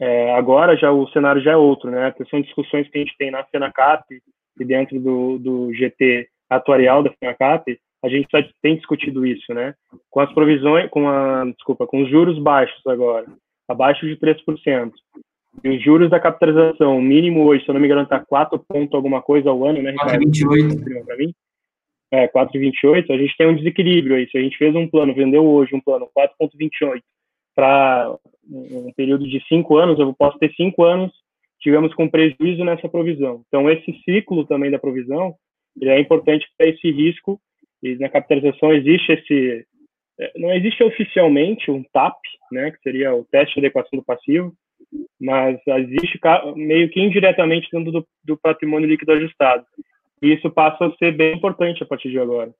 É, agora já o cenário já é outro, né? São discussões que a gente tem na FENACAP e dentro do, do GT atuarial da FENACAP, a gente tá, tem discutido isso, né? Com as provisões, com a, desculpa, com os juros baixos agora, abaixo de 3%. E os juros da capitalização, mínimo hoje, se eu não me engano, está 4 pontos alguma coisa ao ano, né? 4,28. Para mim. É, 4,28. A gente tem um desequilíbrio aí. Se a gente fez um plano, vendeu hoje um plano 4,28 para um período de 5 anos, eu posso ter 5 anos, tivemos com prejuízo nessa provisão. Então, esse ciclo também da provisão, ele é importante para esse risco e na capitalização existe esse não existe oficialmente um TAP, né, que seria o teste de adequação do passivo, mas existe meio que indiretamente dentro do, do patrimônio líquido ajustado. E isso passa a ser bem importante a partir de agora.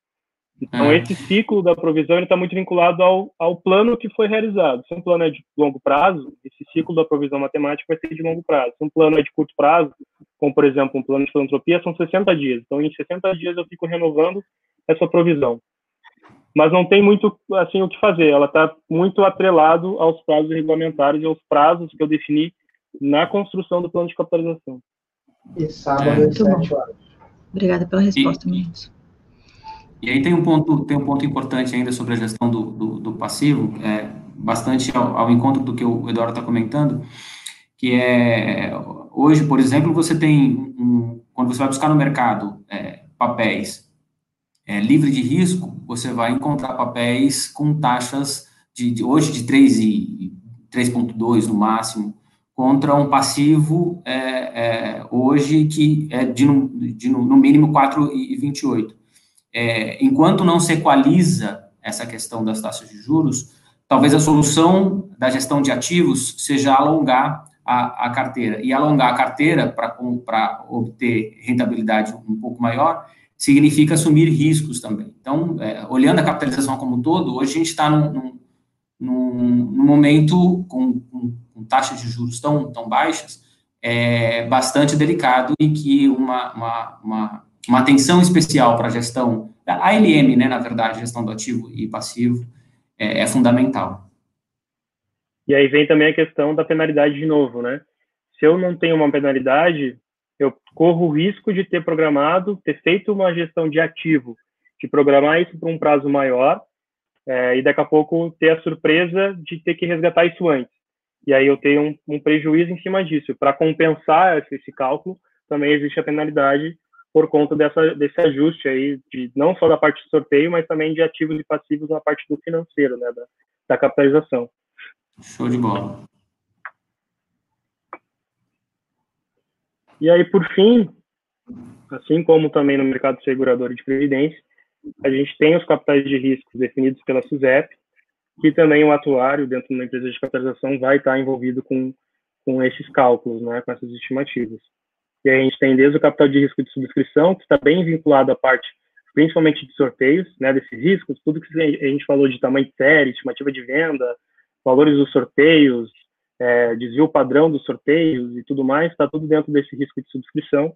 Então, é. esse ciclo da provisão está muito vinculado ao, ao plano que foi realizado. Se um plano é de longo prazo, esse ciclo da provisão matemática vai ser de longo prazo. Se um plano é de curto prazo, como, por exemplo, um plano de filantropia, são 60 dias. Então, em 60 dias eu fico renovando essa provisão. Mas não tem muito assim o que fazer. Ela está muito atrelado aos prazos regulamentares e aos prazos que eu defini na construção do plano de capitalização. E sábado é, 7 horas. Obrigada pela resposta, meninos. E aí tem um ponto, tem um ponto importante ainda sobre a gestão do, do, do passivo, é, bastante ao, ao, encontro do que o Eduardo está comentando, que é, hoje, por exemplo, você tem, um, quando você vai buscar no mercado é, papéis é, livre de risco, você vai encontrar papéis com taxas de, de hoje de 3 e 3,2 no máximo, contra um passivo é, é, hoje que é de, de no, no mínimo 4,28 é, enquanto não se equaliza essa questão das taxas de juros, talvez a solução da gestão de ativos seja alongar a, a carteira. E alongar a carteira para obter rentabilidade um pouco maior significa assumir riscos também. Então, é, olhando a capitalização como um todo, hoje a gente está num, num, num, momento com, com, com, taxas de juros tão, tão baixas, é bastante delicado e que uma, uma, uma uma atenção especial para a gestão, a ALM, né, na verdade, gestão do ativo e passivo, é, é, fundamental. E aí vem também a questão da penalidade de novo, né? Se eu não tenho uma penalidade, eu corro o risco de ter programado, ter feito uma gestão de ativo, de programar isso para um prazo maior, é, e daqui a pouco ter a surpresa de ter que resgatar isso antes. E aí eu tenho um, um prejuízo em cima disso. Para compensar esse, esse cálculo, também existe a penalidade por conta dessa, desse ajuste aí, de, não só da parte de sorteio, mas também de ativos e passivos na parte do financeiro, né, da, da capitalização. Show de bola. E aí, por fim, assim como também no mercado segurador de previdência, a gente tem os capitais de risco definidos pela SUSEP, que também o atuário dentro de uma empresa de capitalização vai estar envolvido com, com esses cálculos, né, com essas estimativas. E a gente tem desde o capital de risco de subscrição, que está bem vinculado à parte, principalmente de sorteios, né, desses riscos, tudo que a gente falou de tamanho de série, estimativa de venda, valores dos sorteios, é, desvio padrão dos sorteios e tudo mais, está tudo dentro desse risco de subscrição.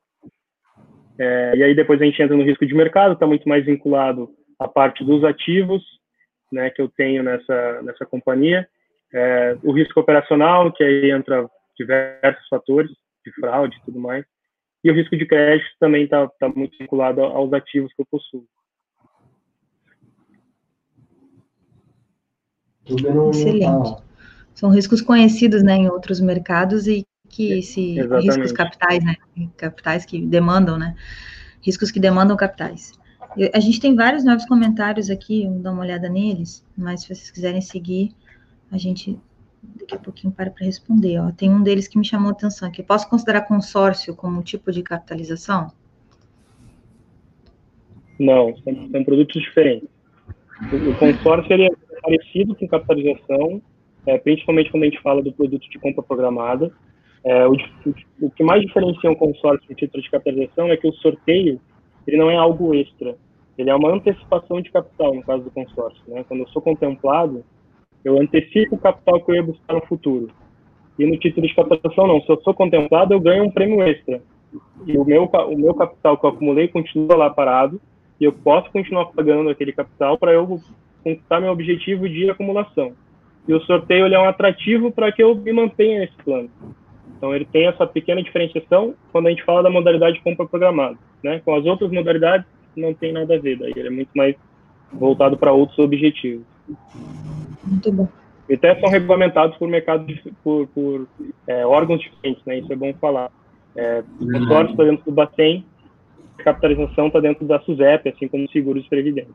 É, e aí depois a gente entra no risco de mercado, está muito mais vinculado à parte dos ativos, né, que eu tenho nessa, nessa companhia. É, o risco operacional, que aí entra diversos fatores de fraude e tudo mais. E o risco de crédito também está tá muito vinculado aos ativos que eu possuo. Excelente. São riscos conhecidos né, em outros mercados e que se Exatamente. riscos capitais, né? Capitais que demandam, né? Riscos que demandam capitais. A gente tem vários novos comentários aqui, vamos dar uma olhada neles, mas se vocês quiserem seguir, a gente daqui a pouquinho para para responder. Ó. Tem um deles que me chamou a atenção aqui. Posso considerar consórcio como um tipo de capitalização? Não, são, são produtos diferentes. O, o consórcio ele é parecido com capitalização, é, principalmente quando a gente fala do produto de compra programada. É, o, o, que mais diferencia um consórcio do título de capitalização é que o sorteio ele não é algo extra, ele é uma antecipação de capital, no caso do consórcio. Né? Quando eu sou contemplado, eu antecipo o capital que eu ia buscar no futuro. E no título de captação, não. Se eu sou contemplado, eu ganho um prêmio extra. E o meu, o meu capital que eu acumulei continua lá parado e eu posso continuar pagando aquele capital para eu conquistar meu objetivo de acumulação. E o sorteio ele é um atrativo para que eu me mantenha nesse plano. Então ele tem essa pequena diferenciação quando a gente fala da modalidade de compra programada, né? Com as outras modalidades não tem nada a ver, daí ele é muito mais voltado para outros objetivos. Muito bom. E até são regulamentados por mercados, por, por é, órgãos diferentes, né? Isso é bom falar. É, o consórcio está dentro do Bacen, a capitalização está dentro da SUSEP, assim como seguros de previdência.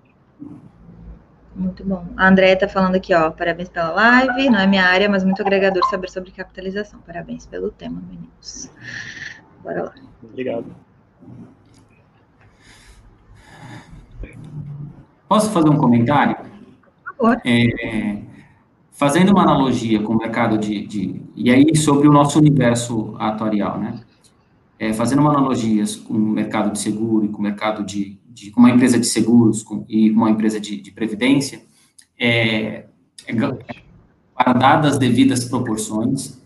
Muito bom. A Andréia está falando aqui, ó, parabéns pela live, não é minha área, mas muito agregador saber sobre capitalização. Parabéns pelo tema, meninos. Bora lá. Obrigado. Posso fazer um comentário? Por favor. É, fazendo uma analogia com o mercado de, de, E aí, sobre o nosso universo atuarial, né? É, fazendo uma analogia com o mercado de seguro e com o mercado de, de com uma empresa de seguros com, e uma empresa de, de previdência, é, é, guardadas as devidas proporções,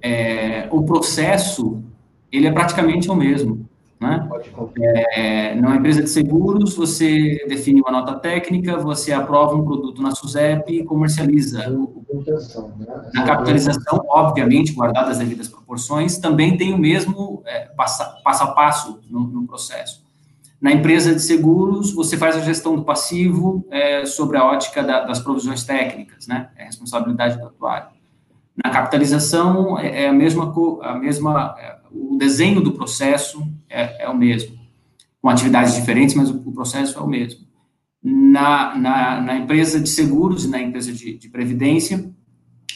é, o processo ele é praticamente o mesmo. Né? É, numa empresa de seguros, você define uma nota técnica, você aprova um produto na SUSEP e comercializa. Na capitalização, obviamente, guardadas as devidas proporções, também tem o mesmo é, passo, passo a passo no, no, processo. Na empresa de seguros, você faz a gestão do passivo é, sobre a ótica da, das provisões técnicas, né? É responsabilidade do atuário. Na capitalização, é, é a mesma, a mesma é, o desenho do processo é, é, o mesmo, com atividades diferentes, mas o, o processo é o mesmo. Na, na, na, empresa de seguros e na empresa de, de previdência,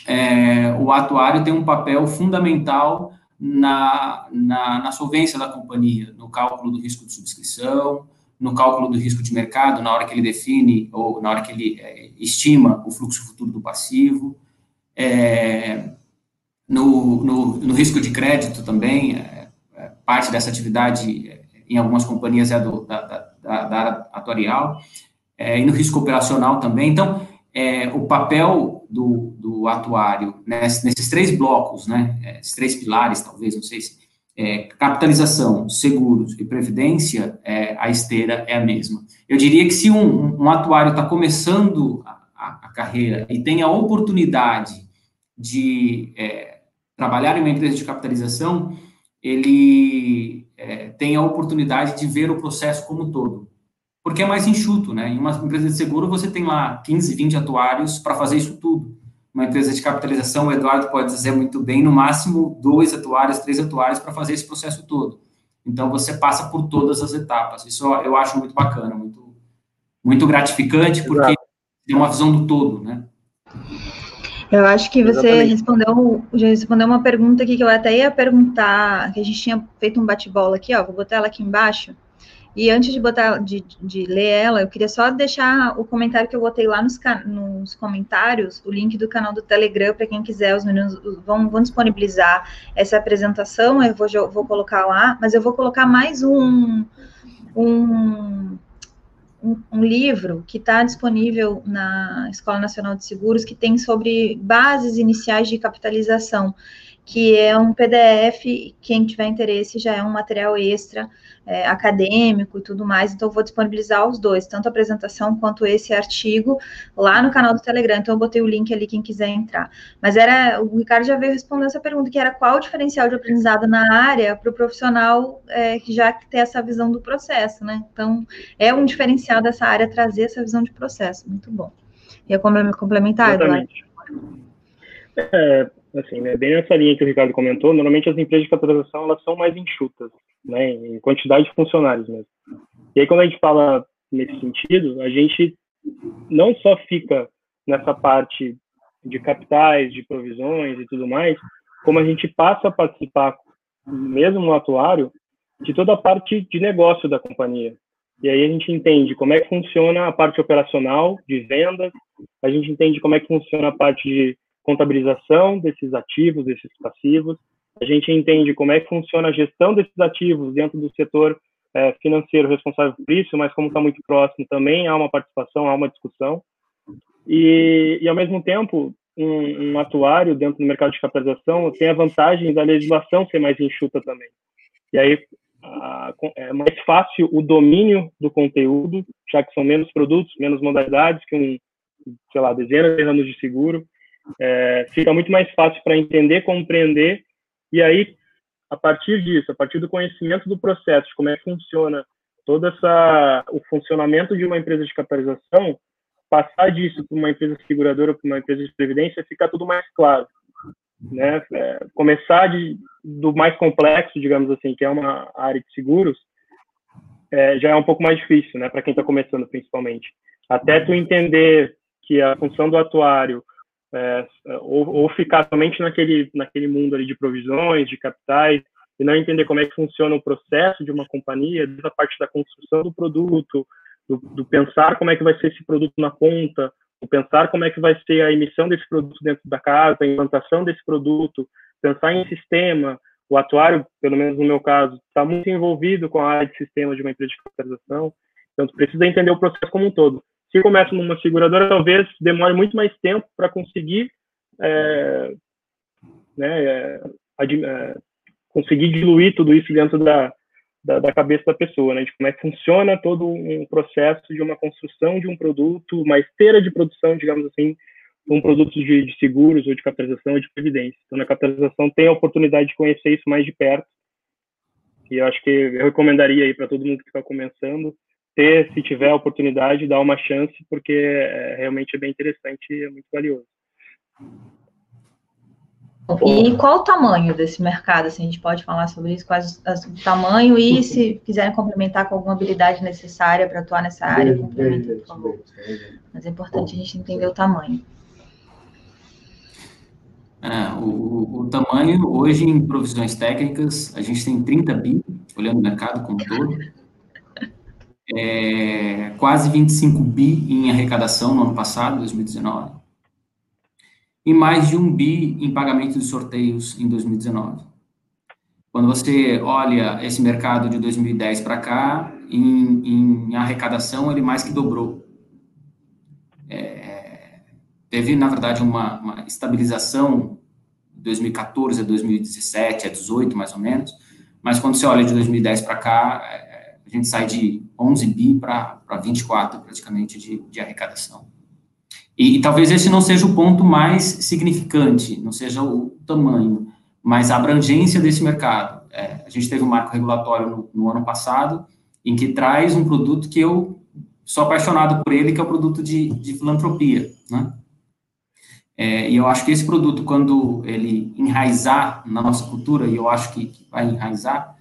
é, o atuário tem um papel fundamental na, na, na, solvência da companhia, no cálculo do risco de subscrição, no cálculo do risco de mercado, na hora que ele define ou na hora que ele é, estima o fluxo futuro do passivo. É, no, no, no, risco de crédito também, é, é, parte dessa atividade é, em algumas companhias é do, da, da, da área atuarial, é, e no risco operacional também. Então, o papel do, do atuário nesses, nesses três blocos, né, esses três pilares, talvez, não sei se, capitalização, seguros e previdência, a esteira é a mesma. Eu diria que se um, um atuário está começando a, a, carreira e tem a oportunidade de trabalhar em uma empresa de capitalização, ele é, tem a oportunidade de ver o processo como um todo. Porque é mais enxuto, né? Em uma empresa de seguro, você tem lá 15, 20 atuários para fazer isso tudo. Uma empresa de capitalização, o Eduardo pode dizer muito bem, no máximo dois atuários, três atuários para fazer esse processo todo. Então, você passa por todas as etapas. Isso eu acho muito bacana, muito, muito gratificante, porque tem uma visão do todo, né? Eu acho que você respondeu, já respondeu uma pergunta aqui que eu até ia perguntar, que a gente tinha feito um bate-bola aqui, ó, vou botar ela aqui embaixo. E antes de botar, de, de ler ela, eu queria só deixar o comentário que eu botei lá nos, nos comentários, o link do canal do Telegram, para quem quiser, os meninos vão, vão disponibilizar essa apresentação, eu vou, vou colocar lá, mas eu vou colocar mais um, um um, um livro que está disponível na Escola Nacional de Seguros, que tem sobre bases iniciais de capitalização, que é um PDF, quem tiver interesse já é um material extra é, acadêmico e tudo mais, então vou disponibilizar os dois, tanto a apresentação quanto esse artigo, lá no canal do Telegram, então eu botei o link ali, quem quiser entrar. Mas era, o Ricardo já veio respondendo essa pergunta, que era qual o diferencial de aprendizado na área para o profissional é, que já tem essa visão do processo, né? Então, é um diferencial dessa área trazer essa visão de processo, muito bom. Ia complementar, Eduardo? É, assim, né, bem nessa linha que o Ricardo comentou, normalmente as empresas de capitalização elas são mais enxutas, né, em quantidade de funcionários mesmo. E aí quando a gente fala nesse sentido, a gente não só fica nessa parte de capitais, de provisões e tudo mais, como a gente passa a participar, mesmo no atuário, de toda a parte de negócio da companhia. E aí a gente entende como é que funciona a parte operacional de vendas, a gente entende como é que funciona a parte de contabilização desses ativos, desses passivos. A gente entende como é que funciona a gestão desses ativos dentro do setor é, financeiro responsável por isso, mas como está muito próximo também há uma participação, há uma discussão. E, e ao mesmo tempo, um, um, atuário dentro do mercado de capitalização tem a vantagem da legislação ser mais enxuta também. E aí é mais fácil o domínio do conteúdo, já que são menos produtos, menos modalidades que um, sei lá, dezenas de anos de seguro é, fica muito mais fácil para entender, compreender, e aí, a partir disso, a partir do conhecimento do processo, de como é que funciona Todo essa, o funcionamento de uma empresa de capitalização, passar disso para uma empresa seguradora, para uma empresa de previdência, fica tudo mais claro. Né? É, começar de, do mais complexo, digamos assim, que é uma área de seguros, é, já é um pouco mais difícil, né, para quem está começando principalmente. Até tu entender que a função do atuário é, ou, ou, ficar somente naquele naquele mundo ali de provisões, de capitais e não entender como é que funciona o processo de uma companhia, desde a parte da construção do produto, do, do pensar como é que vai ser esse produto na ponta, o pensar como é que vai ser a emissão desse produto dentro da casa, a implantação desse produto, pensar em sistema, o atuário, pelo menos no meu caso, está muito envolvido com a área de sistema de uma empresa de capitalização, então precisa entender o processo como um todo. Se começa numa seguradora, talvez demore muito mais tempo para conseguir é, né, é, é, conseguir diluir tudo isso dentro da, da, da, cabeça da pessoa, né, de como é que funciona todo um processo de uma construção de um produto, uma esteira de produção, digamos assim, um produto de, de, seguros ou de capitalização ou de previdência. Então, na capitalização tem a oportunidade de conhecer isso mais de perto. E eu acho que eu recomendaria aí para todo mundo que está começando ter, se tiver a oportunidade, dar uma chance, porque é, realmente é bem interessante e é muito valioso. E qual o tamanho desse mercado? Assim, a gente pode falar sobre isso, quais o tamanho e se quiserem complementar com alguma habilidade necessária para atuar nessa área, complementem, por favor. Mas é importante a gente entender o tamanho. É, o, o, tamanho, hoje, em provisões técnicas, a gente tem 30 bi, olhando o mercado como todo, é, quase 25 bi em arrecadação no ano passado, 2019, e mais de um bi em pagamento de sorteios em 2019. Quando você olha esse mercado de 2010 para cá, em, em, arrecadação, ele mais que dobrou. É, teve, na verdade, uma, uma estabilização 2014 a 2017, a 18 mais ou menos, mas quando você olha de 2010 para cá, a gente sai de 11 bi para 24 praticamente de, de arrecadação. E, e, talvez esse não seja o ponto mais significante, não seja o tamanho, mas a abrangência desse mercado. É, a gente teve um marco regulatório no, no, ano passado, em que traz um produto que eu sou apaixonado por ele, que é o produto de, de filantropia, né? É, e eu acho que esse produto, quando ele enraizar na nossa cultura, e eu acho que, que vai enraizar,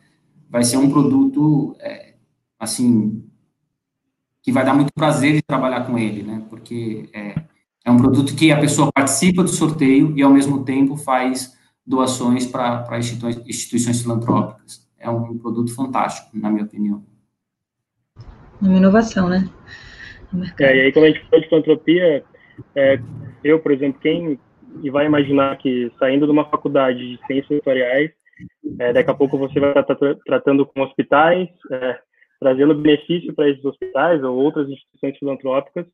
vai ser um produto, é, assim, que vai dar muito prazer de trabalhar com ele, né? Porque é, é um produto que a pessoa participa do sorteio e, ao mesmo tempo, faz doações para instituições, instituições filantrópicas. É um produto fantástico, na minha opinião. Uma inovação, né? É, e aí, quando a gente fala de filantropia, é, eu, por exemplo, quem e vai imaginar que saindo de uma faculdade de ciências tutoriais, é, daqui a pouco você vai estar tra tratando com hospitais, é, trazendo benefício para esses hospitais ou outras instituições filantrópicas,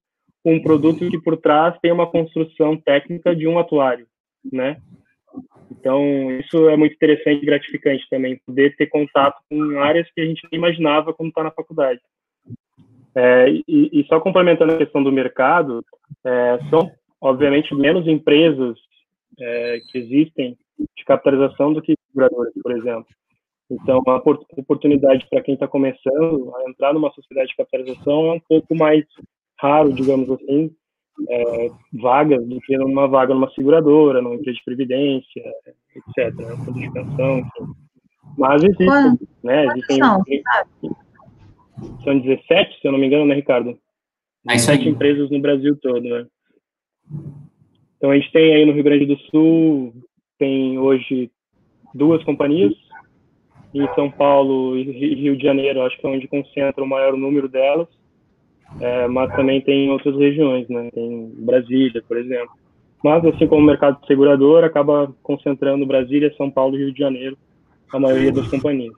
um produto que por trás tem uma construção técnica de um atuário, né? Então, isso é muito interessante e gratificante também, poder ter contato com áreas que a gente nem imaginava quando está na faculdade. É, e, e, só complementando a questão do mercado, é, são obviamente, menos empresas é, que existem de capitalização do que seguradoras, por exemplo. Então, a oportunidade para quem está começando a entrar numa sociedade de capitalização é um pouco mais raro, digamos assim, é, vagas do que numa vaga numa seguradora, numa empresa de previdência, etc. Né, fundo de pensão, enfim. Mas existem, né? Existem, são, são 17, se eu não me engano, né, Ricardo? É isso aí. empresas no Brasil todo, né? Então a gente tem aí no Rio Grande do Sul, tem hoje duas companhias, em São Paulo e Rio de Janeiro, acho que é onde concentra o maior número delas, é, mas também tem em outras regiões, né? Tem Brasília, por exemplo. Mas, assim como o mercado segurador, acaba concentrando Brasília, São Paulo e Rio de Janeiro, a maioria das companhias.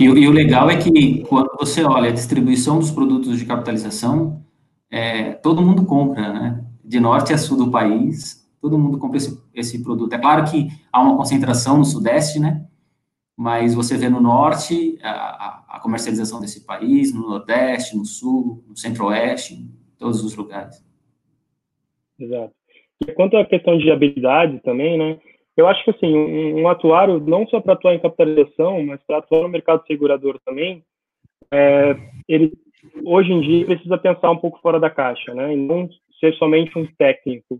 E, e, o legal é que quando você olha a distribuição dos produtos de capitalização, é, todo mundo compra, né? de norte a sul do país, todo mundo compra esse, esse produto. É claro que há uma concentração no sudeste, né? Mas você vê no norte a, a comercialização desse país, no nordeste, no sul, no centro-oeste, em todos os lugares. Exato. E quanto à questão de habilidade também, né? Eu acho que assim, um, um atuário, não só para atuar em capitalização, mas para atuar no mercado segurador também, é, ele hoje em dia precisa pensar um pouco fora da caixa, né? E não ser somente um técnico,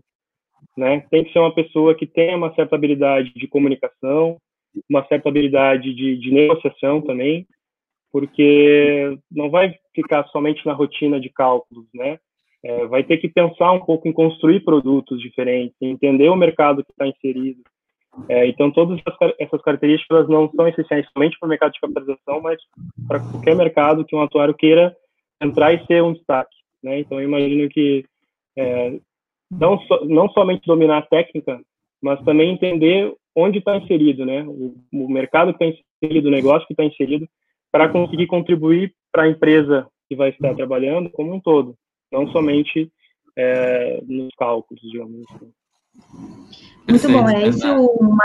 né? Tem que ser uma pessoa que tenha uma certa habilidade de comunicação, uma certa habilidade de, de negociação também, porque não vai ficar somente na rotina de cálculos, né? É, vai ter que pensar um pouco em construir produtos diferentes, entender o mercado que está inserido. É, então, todas essas características não são essenciais somente para o mercado de capitalização, mas para qualquer mercado que um atuário queira entrar e ser um destaque. Né? Então, eu imagino que é, não, so, não somente dominar a técnica, mas também entender onde está inserido, né? O, o mercado que está inserido, o negócio que está inserido, para conseguir contribuir para a empresa que vai estar trabalhando como um todo, não somente é, nos cálculos, digamos assim. Muito bom, é esse o,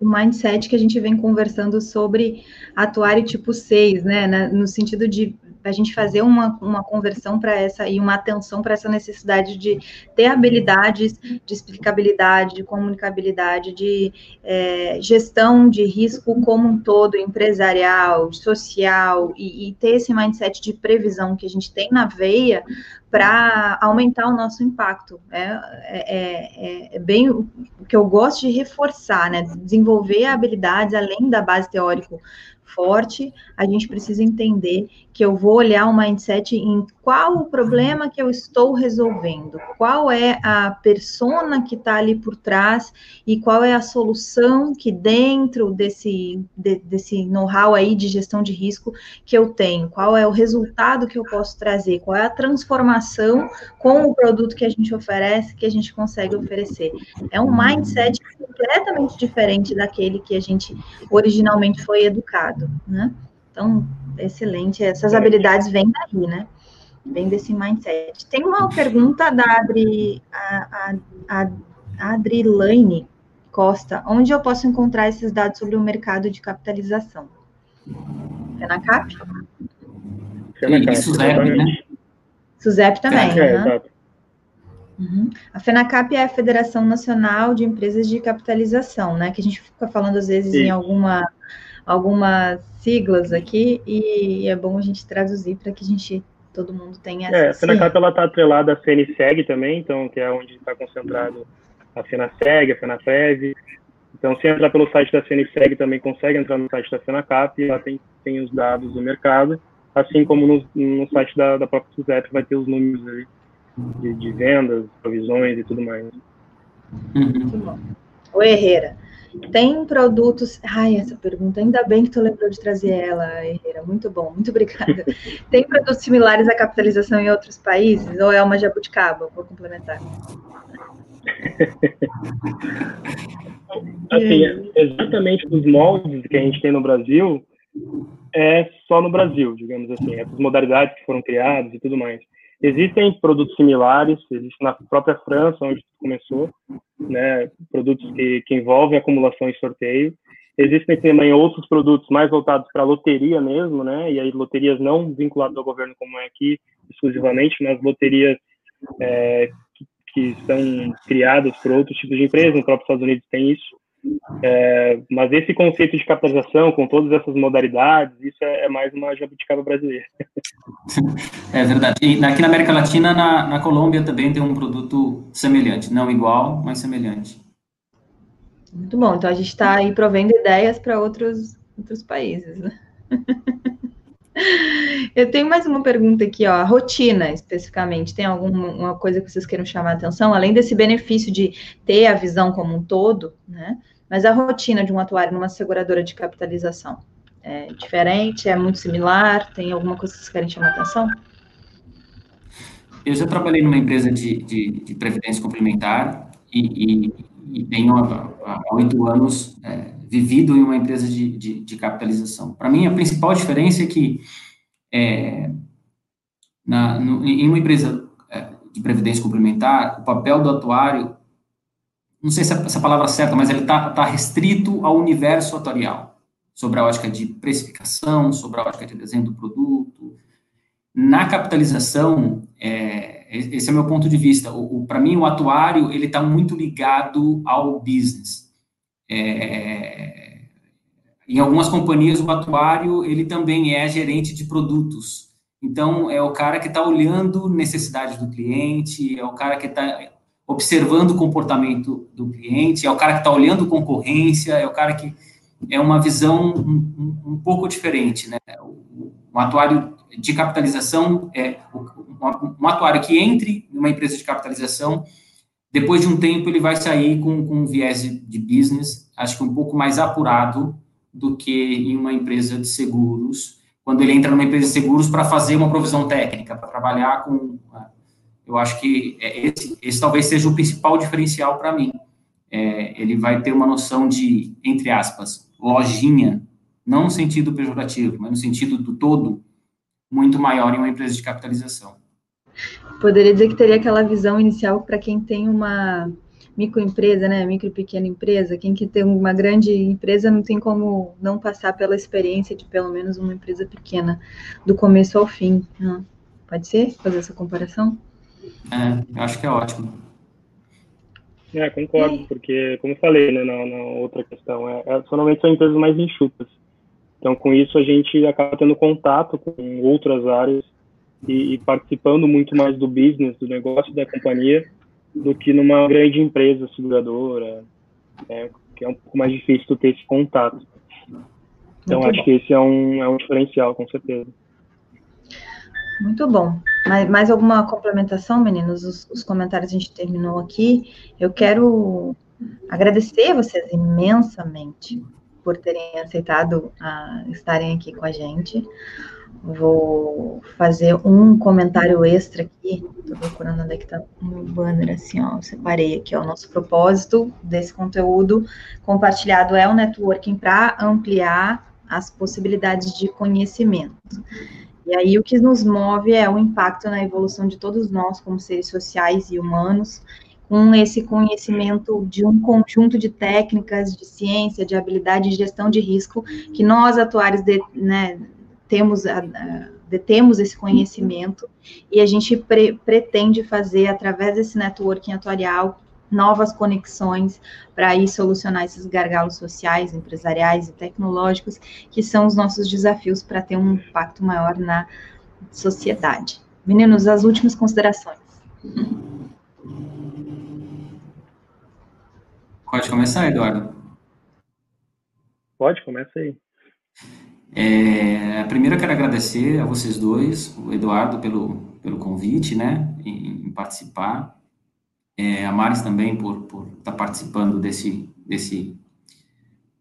mindset que a gente vem conversando sobre atuário tipo 6, né? No sentido de a gente fazer uma, uma conversão para essa e uma atenção para essa necessidade de ter habilidades de explicabilidade, de comunicabilidade, de é, gestão de risco como um todo, empresarial, social, e, e ter esse mindset de previsão que a gente tem na veia para aumentar o nosso impacto. É, é, é, é, bem o que eu gosto de reforçar, né? Desenvolver habilidades além da base teórico forte, a gente precisa entender que eu vou olhar o mindset em qual o problema que eu estou resolvendo, qual é a persona que está ali por trás e qual é a solução que dentro desse, de, desse know-how aí de gestão de risco que eu tenho, qual é o resultado que eu posso trazer, qual é a transformação com o produto que a gente oferece, que a gente consegue oferecer. É um mindset completamente diferente daquele que a gente originalmente foi educado, né? Então, excelente. Essas habilidades vêm daí, né? Vem desse mindset. Tem uma pergunta da Adri, a, a, a Adrilaine Costa. Onde eu posso encontrar esses dados sobre o mercado de capitalização? FENACAP? FENACAP, SUSEP, né? SUSEP também, é, né? Uhum. A FENACAP é a Federação Nacional de Empresas de Capitalização, né? Que a gente fica falando às vezes Sim. em alguma algumas siglas aqui e é bom a gente traduzir para que a gente todo mundo tenha É, a FENACAP ela está atrelada à FENISEG também, então que é onde está concentrado a FENASEG, a FENAFEV. Então, se entrar pelo site da FENISEG, também consegue entrar no site da FENACAP, lá tem, tem os dados do mercado, assim como no, no site da, da própria SUSEP vai ter os números ali de, de vendas, provisões e tudo mais. Muito bom. O Herrera, tem produtos. Ai, essa pergunta, ainda bem que tu lembrou de trazer ela, Herrera. Muito bom, muito obrigada. Tem produtos similares à capitalização em outros países? Ou é uma jabuticaba? Vou complementar. assim, exatamente os moldes que a gente tem no Brasil é só no Brasil, digamos assim, essas modalidades que foram criadas e tudo mais. Existem produtos similares, existe na própria França, onde começou, né, produtos que, que envolvem acumulação e sorteio. Existem também outros produtos mais voltados para loteria mesmo, né, e aí loterias não vinculadas ao governo como é aqui exclusivamente, mas loterias é, que, que são criadas por outros tipos de empresas, no próprio Estados Unidos tem isso. É, mas esse conceito de capitalização, com todas essas modalidades, isso é, é mais uma jabuticaba brasileira. É verdade. E aqui na América Latina, na, na Colômbia, também tem um produto semelhante. Não igual, mas semelhante. Muito bom. Então, a gente está aí provendo ideias para outros, outros países, né? Eu tenho mais uma pergunta aqui, ó. A rotina, especificamente, tem alguma coisa que vocês queiram chamar a atenção? Além desse benefício de ter a visão como um todo, né? Mas a rotina de um atuário numa seguradora de capitalização é diferente, é muito similar? Tem alguma coisa que vocês querem chamar atenção? Eu já trabalhei numa empresa de, de, de previdência complementar e, e, e tenho há oito anos é, vivido em uma empresa de, de, de capitalização. Para mim, a principal diferença é que é, na, no, em uma empresa é, de previdência complementar, o papel do atuário, não sei se essa palavra é certa, mas ele está tá restrito ao universo atuarial, sobre a ótica de precificação, sobre a ótica de desenho do produto. Na capitalização, é, esse é o meu ponto de vista. Para mim, o atuário ele está muito ligado ao business. É, em algumas companhias, o atuário, ele também é gerente de produtos. Então, é o cara que está olhando necessidades do cliente, é o cara que está observando o comportamento do cliente, é o cara que está olhando concorrência, é o cara que é uma visão um, um, um pouco diferente, né? Um atuário de capitalização é um, atuário que entre numa empresa de capitalização, depois de um tempo ele vai sair com, com um viés de business, acho que um pouco mais apurado do que em uma empresa de seguros, quando ele entra numa empresa de seguros para fazer uma provisão técnica, para trabalhar com eu acho que é, esse, esse talvez seja o principal diferencial para mim. É, ele vai ter uma noção de, entre aspas, lojinha, não no sentido pejorativo, mas no sentido do todo, muito maior em uma empresa de capitalização. Poderia dizer que teria aquela visão inicial para quem tem uma microempresa, né, micro pequena empresa, quem que tem uma grande empresa não tem como não passar pela experiência de pelo menos uma empresa pequena, do começo ao fim. Né? Pode ser fazer essa comparação? É, eu acho que é ótimo. É, concordo, porque, como eu falei né, na, na outra questão, é, é, normalmente são empresas mais enxutas. Então, com isso, a gente acaba tendo contato com outras áreas e, e, participando muito mais do business, do negócio da companhia, do que numa grande empresa seguradora, né, que é um pouco mais difícil ter esse contato. Então, muito acho bom. que esse é um, é um diferencial, com certeza. Muito bom. Mais, mais alguma complementação, meninos? Os, os, comentários a gente terminou aqui. Eu quero agradecer vocês imensamente por terem aceitado uh, estarem aqui com a gente. Vou fazer um comentário extra aqui. Estou procurando onde é que está meu banner, assim, ó. Separei aqui, ó. O nosso propósito desse conteúdo compartilhado é o networking para ampliar as possibilidades de conhecimento. E aí o que nos move é o impacto na evolução de todos nós como seres sociais e humanos, com esse conhecimento de um conjunto de técnicas, de ciência, de habilidade de gestão de risco, que nós atuários de, né, temos, detemos esse conhecimento e a gente pre, pretende fazer através desse networking atuarial novas conexões para ir solucionar esses gargalos sociais, empresariais e tecnológicos, que são os nossos desafios para ter um impacto maior na sociedade. Meninos, as últimas considerações. Pode começar, Eduardo. Pode, começa aí. É, primeiro eu quero agradecer a vocês dois, o Eduardo pelo, pelo convite, né, em, em participar é, a Maris também por, estar tá participando desse, desse,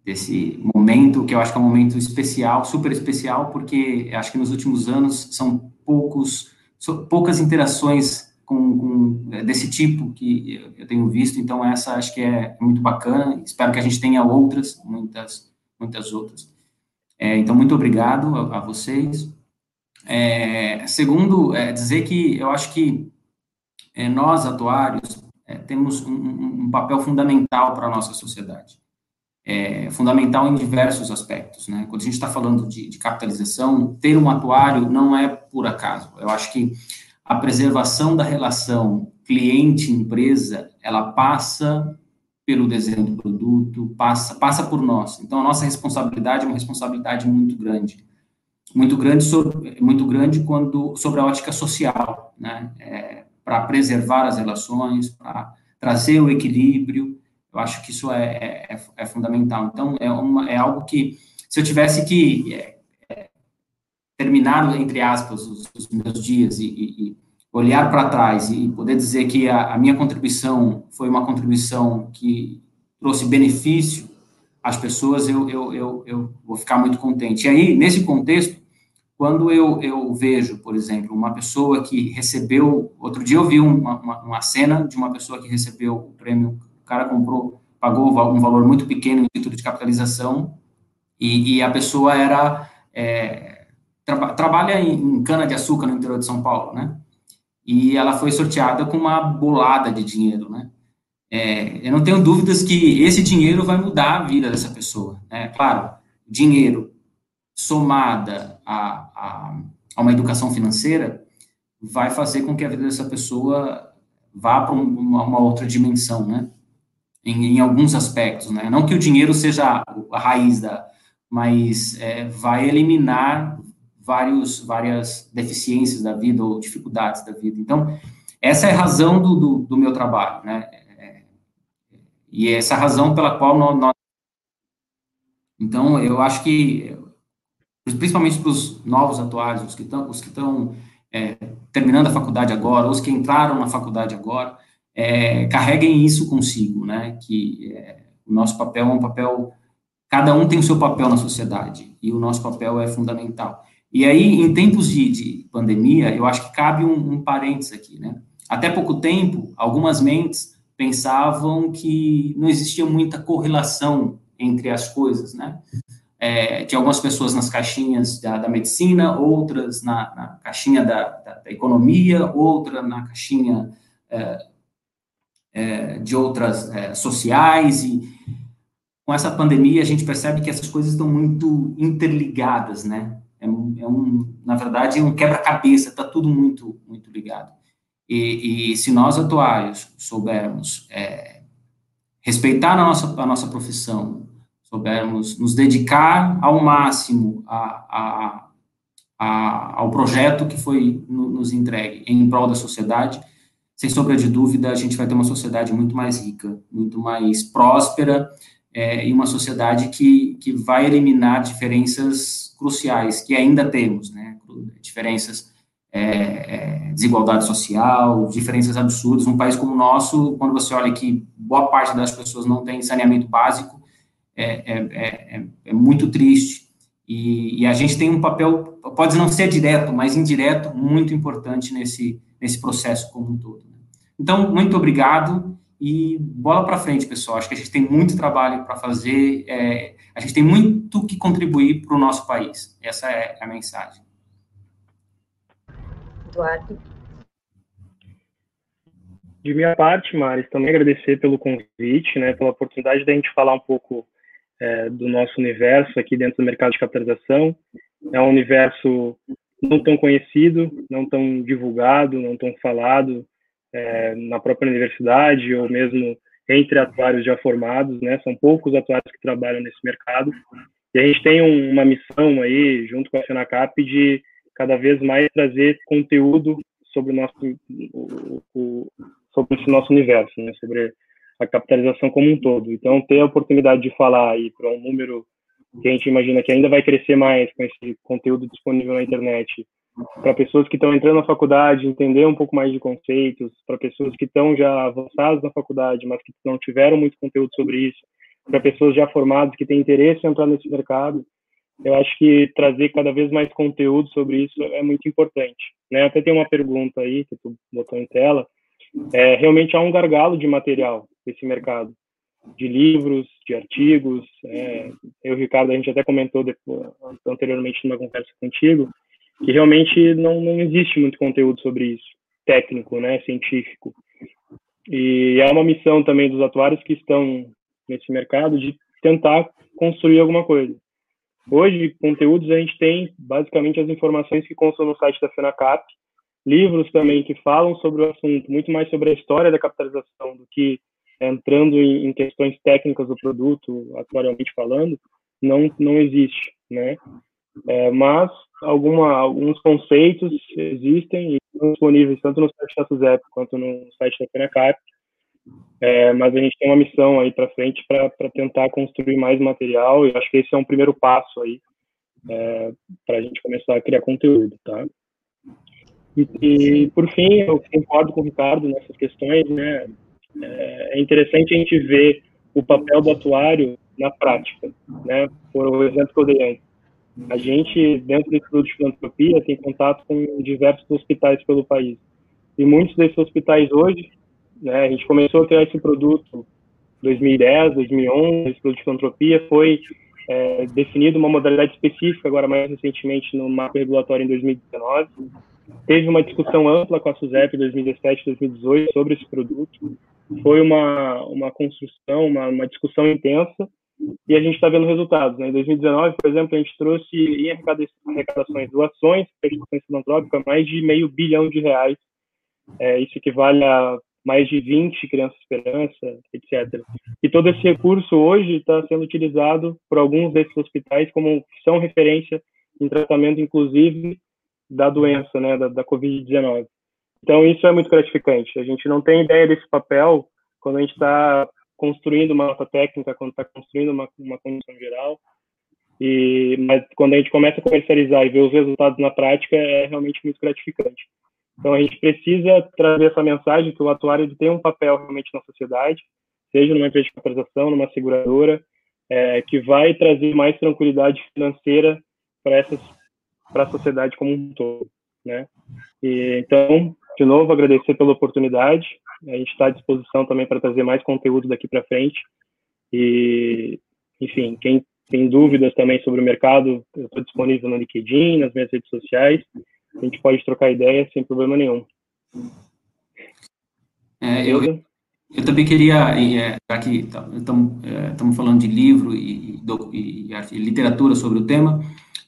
desse momento, que eu acho que é um momento especial, super especial, porque acho que nos últimos anos são poucos, poucas interações com, com, é, desse tipo que eu tenho visto, então essa acho que é muito bacana, espero que a gente tenha outras, muitas, muitas outras. É, então, muito obrigado a, a vocês. É, segundo, é, dizer que eu acho que é, nós, atuários, é, temos um, um, papel fundamental para a nossa sociedade. É, fundamental em diversos aspectos. Né? Quando a gente está falando de, de, capitalização, ter um atuário não é por acaso. Eu acho que a preservação da relação cliente-empresa, ela passa pelo desenho do produto, passa, passa por nós. Então, a nossa responsabilidade é uma responsabilidade muito grande. Muito grande, sobre, muito grande quando, sobre a ótica social, né? É, para preservar as relações, para trazer o equilíbrio. Eu acho que isso é, é, é fundamental. Então, é, uma, é algo que, se eu tivesse que é, é terminar, entre aspas, os, os meus dias e, e olhar para trás e poder dizer que a, a, minha contribuição foi uma contribuição que trouxe benefício às pessoas, eu, eu, eu, eu vou ficar muito contente. E aí, nesse contexto, quando eu, eu vejo, por exemplo, uma pessoa que recebeu. Outro dia eu vi uma, uma, uma, cena de uma pessoa que recebeu o prêmio, o cara comprou, pagou um valor muito pequeno no título de capitalização, e, e a pessoa era. É, tra, trabalha em, em cana-de-açúcar no interior de São Paulo, né? E ela foi sorteada com uma bolada de dinheiro, né? É, eu não tenho dúvidas que esse dinheiro vai mudar a vida dessa pessoa. Né? Claro, dinheiro somada a, a, a, uma educação financeira, vai fazer com que a vida dessa pessoa vá para uma, uma, outra dimensão, né? Em, em, alguns aspectos, né? Não que o dinheiro seja a raiz da, mas é, vai eliminar vários, várias deficiências da vida ou dificuldades da vida. Então, essa é a razão do, do, do meu trabalho, né? É, e essa é a razão pela qual nós então, eu acho que, principalmente para os novos atuários, os que estão, os que estão é, terminando a faculdade agora, os que entraram na faculdade agora, é, carreguem isso consigo, né? Que é, o nosso papel é um papel, cada um tem o seu papel na sociedade e o nosso papel é fundamental. E aí, em tempos de, de pandemia, eu acho que cabe um, um parênteses aqui, né? Até pouco tempo, algumas mentes pensavam que não existia muita correlação entre as coisas, né? É, algumas pessoas nas caixinhas da, da medicina, outras na, na caixinha da, da, da, economia, outra na caixinha é, é, de outras é, sociais, e com essa pandemia a gente percebe que essas coisas estão muito interligadas, né? É, é um, na verdade, é um quebra-cabeça, está tudo muito, muito ligado. E, e, se nós atuários soubermos é, respeitar a nossa, a nossa profissão, soubermos nos dedicar ao máximo a, a, a, ao projeto que foi no, nos entregue em prol da sociedade, sem sombra de dúvida, a gente vai ter uma sociedade muito mais rica, muito mais próspera, é, e uma sociedade que, que vai eliminar diferenças cruciais que ainda temos, né? Diferenças, é, é, desigualdade social, diferenças absurdas. Um país como o nosso, quando você olha que boa parte das pessoas não tem saneamento básico, é, é, é, é, muito triste. E, e, a gente tem um papel, pode não ser direto, mas indireto, muito importante nesse, nesse processo como um todo. Né? Então, muito obrigado e bola para frente, pessoal. Acho que a gente tem muito trabalho para fazer, é, a gente tem muito que contribuir para o nosso país. Essa é a mensagem. Eduardo. De minha parte, Maris, também agradecer pelo convite, né, pela oportunidade da gente falar um pouco é, do nosso universo aqui dentro do mercado de capitalização. É um universo não tão conhecido, não tão divulgado, não tão falado é, na própria universidade ou mesmo entre atuários já formados, né? São poucos atuários que trabalham nesse mercado. E a gente tem um, uma missão aí, junto com a FENACAP, de cada vez mais trazer conteúdo sobre o nosso, o, o, sobre esse nosso universo, né? Sobre a capitalização como um todo. Então, ter a oportunidade de falar aí para um número que a gente imagina que ainda vai crescer mais com esse conteúdo disponível na internet, para pessoas que estão entrando na faculdade, entender um pouco mais de conceitos, para pessoas que estão já avançadas na faculdade, mas que não tiveram muito conteúdo sobre isso, para pessoas já formadas que têm interesse em entrar nesse mercado, eu acho que trazer cada vez mais conteúdo sobre isso é muito importante. Né? Até tem uma pergunta aí que tu botou em tela, é, realmente há um gargalo de material nesse mercado, de livros, de artigos. É, eu, Ricardo, a gente até comentou depois, anteriormente numa conversa contigo, que realmente não, não existe muito conteúdo sobre isso, técnico, né, científico. E é uma missão também dos atuários que estão nesse mercado de tentar construir alguma coisa. Hoje, conteúdos, a gente tem basicamente as informações que constam no site da FENACAP, livros também que falam sobre o assunto, muito mais sobre a história da capitalização do que entrando em, questões técnicas do produto, atualmente falando, não não existe, né? É, mas alguma, alguns conceitos existem e estão disponíveis tanto no site da SUSEP quanto no site da FENACAP, é, mas a gente tem uma missão aí para frente para tentar construir mais material e acho que esse é um primeiro passo aí é, para a gente começar a criar conteúdo, tá? E, e, por fim, eu concordo com o Ricardo nessas questões, né? É, é interessante a gente ver o papel do atuário na prática, né? Por exemplo que eu dei antes. A gente, dentro do Instituto de Filantropia, tem contato com diversos hospitais pelo país. E muitos desses hospitais hoje, né, a gente começou a criar esse produto em 2010, 2011, o Instituto de Filantropia foi é, definido uma modalidade específica, agora mais recentemente no marco regulatório em 2019, Teve uma discussão ampla com a SUSEP em 2017 2018 sobre esse produto. Foi uma, uma construção, uma, uma discussão intensa, e a gente está vendo resultados. Né? Em 2019, por exemplo, a gente trouxe em arrecadações, doações para instituições filantrópicas, mais de meio bilhão de reais. É, isso equivale a mais de 20 crianças esperança, etc. E todo esse recurso hoje está sendo utilizado por alguns desses hospitais como são referência em tratamento, inclusive, da doença, né, da, da Covid-19. Então, isso é muito gratificante. A gente não tem ideia desse papel quando a gente está construindo uma nota técnica, quando está construindo uma, uma condição geral. E, mas quando a gente começa a comercializar e ver os resultados na prática, é realmente muito gratificante. Então, a gente precisa trazer essa mensagem que o atuário tem um papel realmente na sociedade, seja numa empresa de capitalização, numa seguradora, é, que vai trazer mais tranquilidade financeira para essas para a sociedade como um todo, né? E, então, de novo, agradecer pela oportunidade. A gente está à disposição também para trazer mais conteúdo daqui para frente. E, enfim, quem tem dúvidas também sobre o mercado, eu estou disponível no LinkedIn, nas minhas redes sociais. A gente pode trocar ideias sem problema nenhum. É, eu, eu também queria, é, já que estamos é, falando de livro e, e, e, literatura sobre o tema,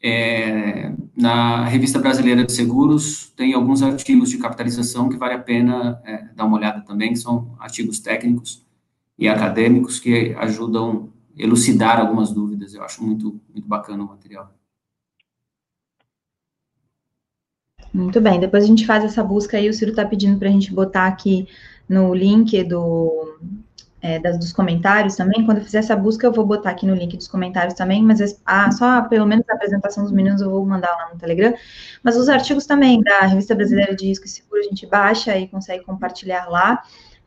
é, na Revista Brasileira de Seguros tem alguns artigos de capitalização que vale a pena é, dar uma olhada também, que são artigos técnicos e acadêmicos que ajudam elucidar algumas dúvidas. Eu acho muito, muito bacana o material. Muito bem, depois a gente faz essa busca aí, o Ciro está pedindo para a gente botar aqui no link do, é, das, dos comentários também. Quando eu fizer essa busca, eu vou botar aqui no link dos comentários também, mas ah, só pelo menos a apresentação dos meninos eu vou mandar lá no Telegram. Mas os artigos também da Revista Brasileira de Risco e Seguro a gente baixa e consegue compartilhar lá.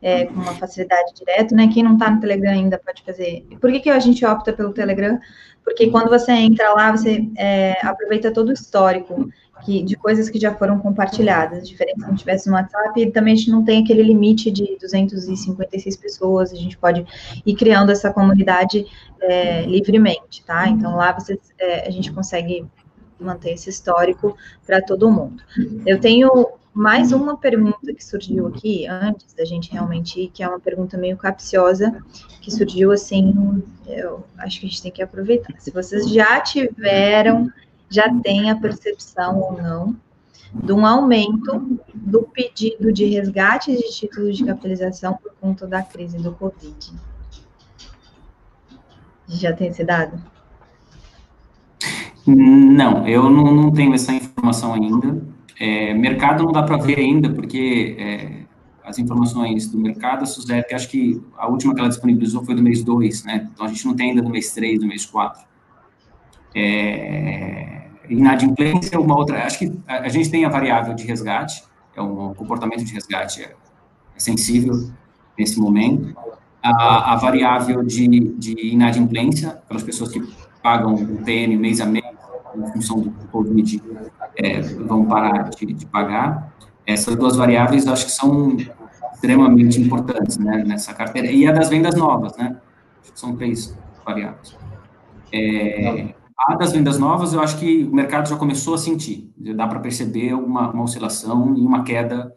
É, com uma facilidade direto, né? Quem não está no Telegram ainda pode fazer. Por que, que a gente opta pelo Telegram? Porque quando você entra lá, você é, aproveita todo o histórico que, de coisas que já foram compartilhadas, diferente se não tivesse no WhatsApp, e também a gente não tem aquele limite de 256 pessoas, a gente pode ir criando essa comunidade é, livremente, tá? Então lá você, é, a gente consegue manter esse histórico para todo mundo. Eu tenho mais uma pergunta que surgiu aqui antes da gente realmente ir, que é uma pergunta meio capciosa, que surgiu assim, eu acho que a gente tem que aproveitar. Se vocês já tiveram já tem a percepção ou não de um aumento do pedido de resgate de títulos de capitalização por conta da crise do Covid. Já tem esse dado? Não, eu não, não tenho essa informação ainda. É, mercado não dá para ver ainda, porque é, as informações do mercado, a Suzette, acho que a última que ela disponibilizou foi do mês 2, né? Então a gente não tem ainda do mês 3, do mês 4. É, inadimplência, uma outra. Acho que a, gente tem a variável de resgate, é um comportamento de resgate é, é sensível nesse momento. A, a variável de, de inadimplência, aquelas pessoas que pagam o PN mês a mês, em função do Covid, é, vão parar de, de, pagar. Essas duas variáveis, acho que são extremamente importantes né, nessa carteira. E a das vendas novas, né? São três variáveis. É, a das vendas novas, eu acho que o mercado já começou a sentir. Dá para perceber uma, uma, oscilação e uma queda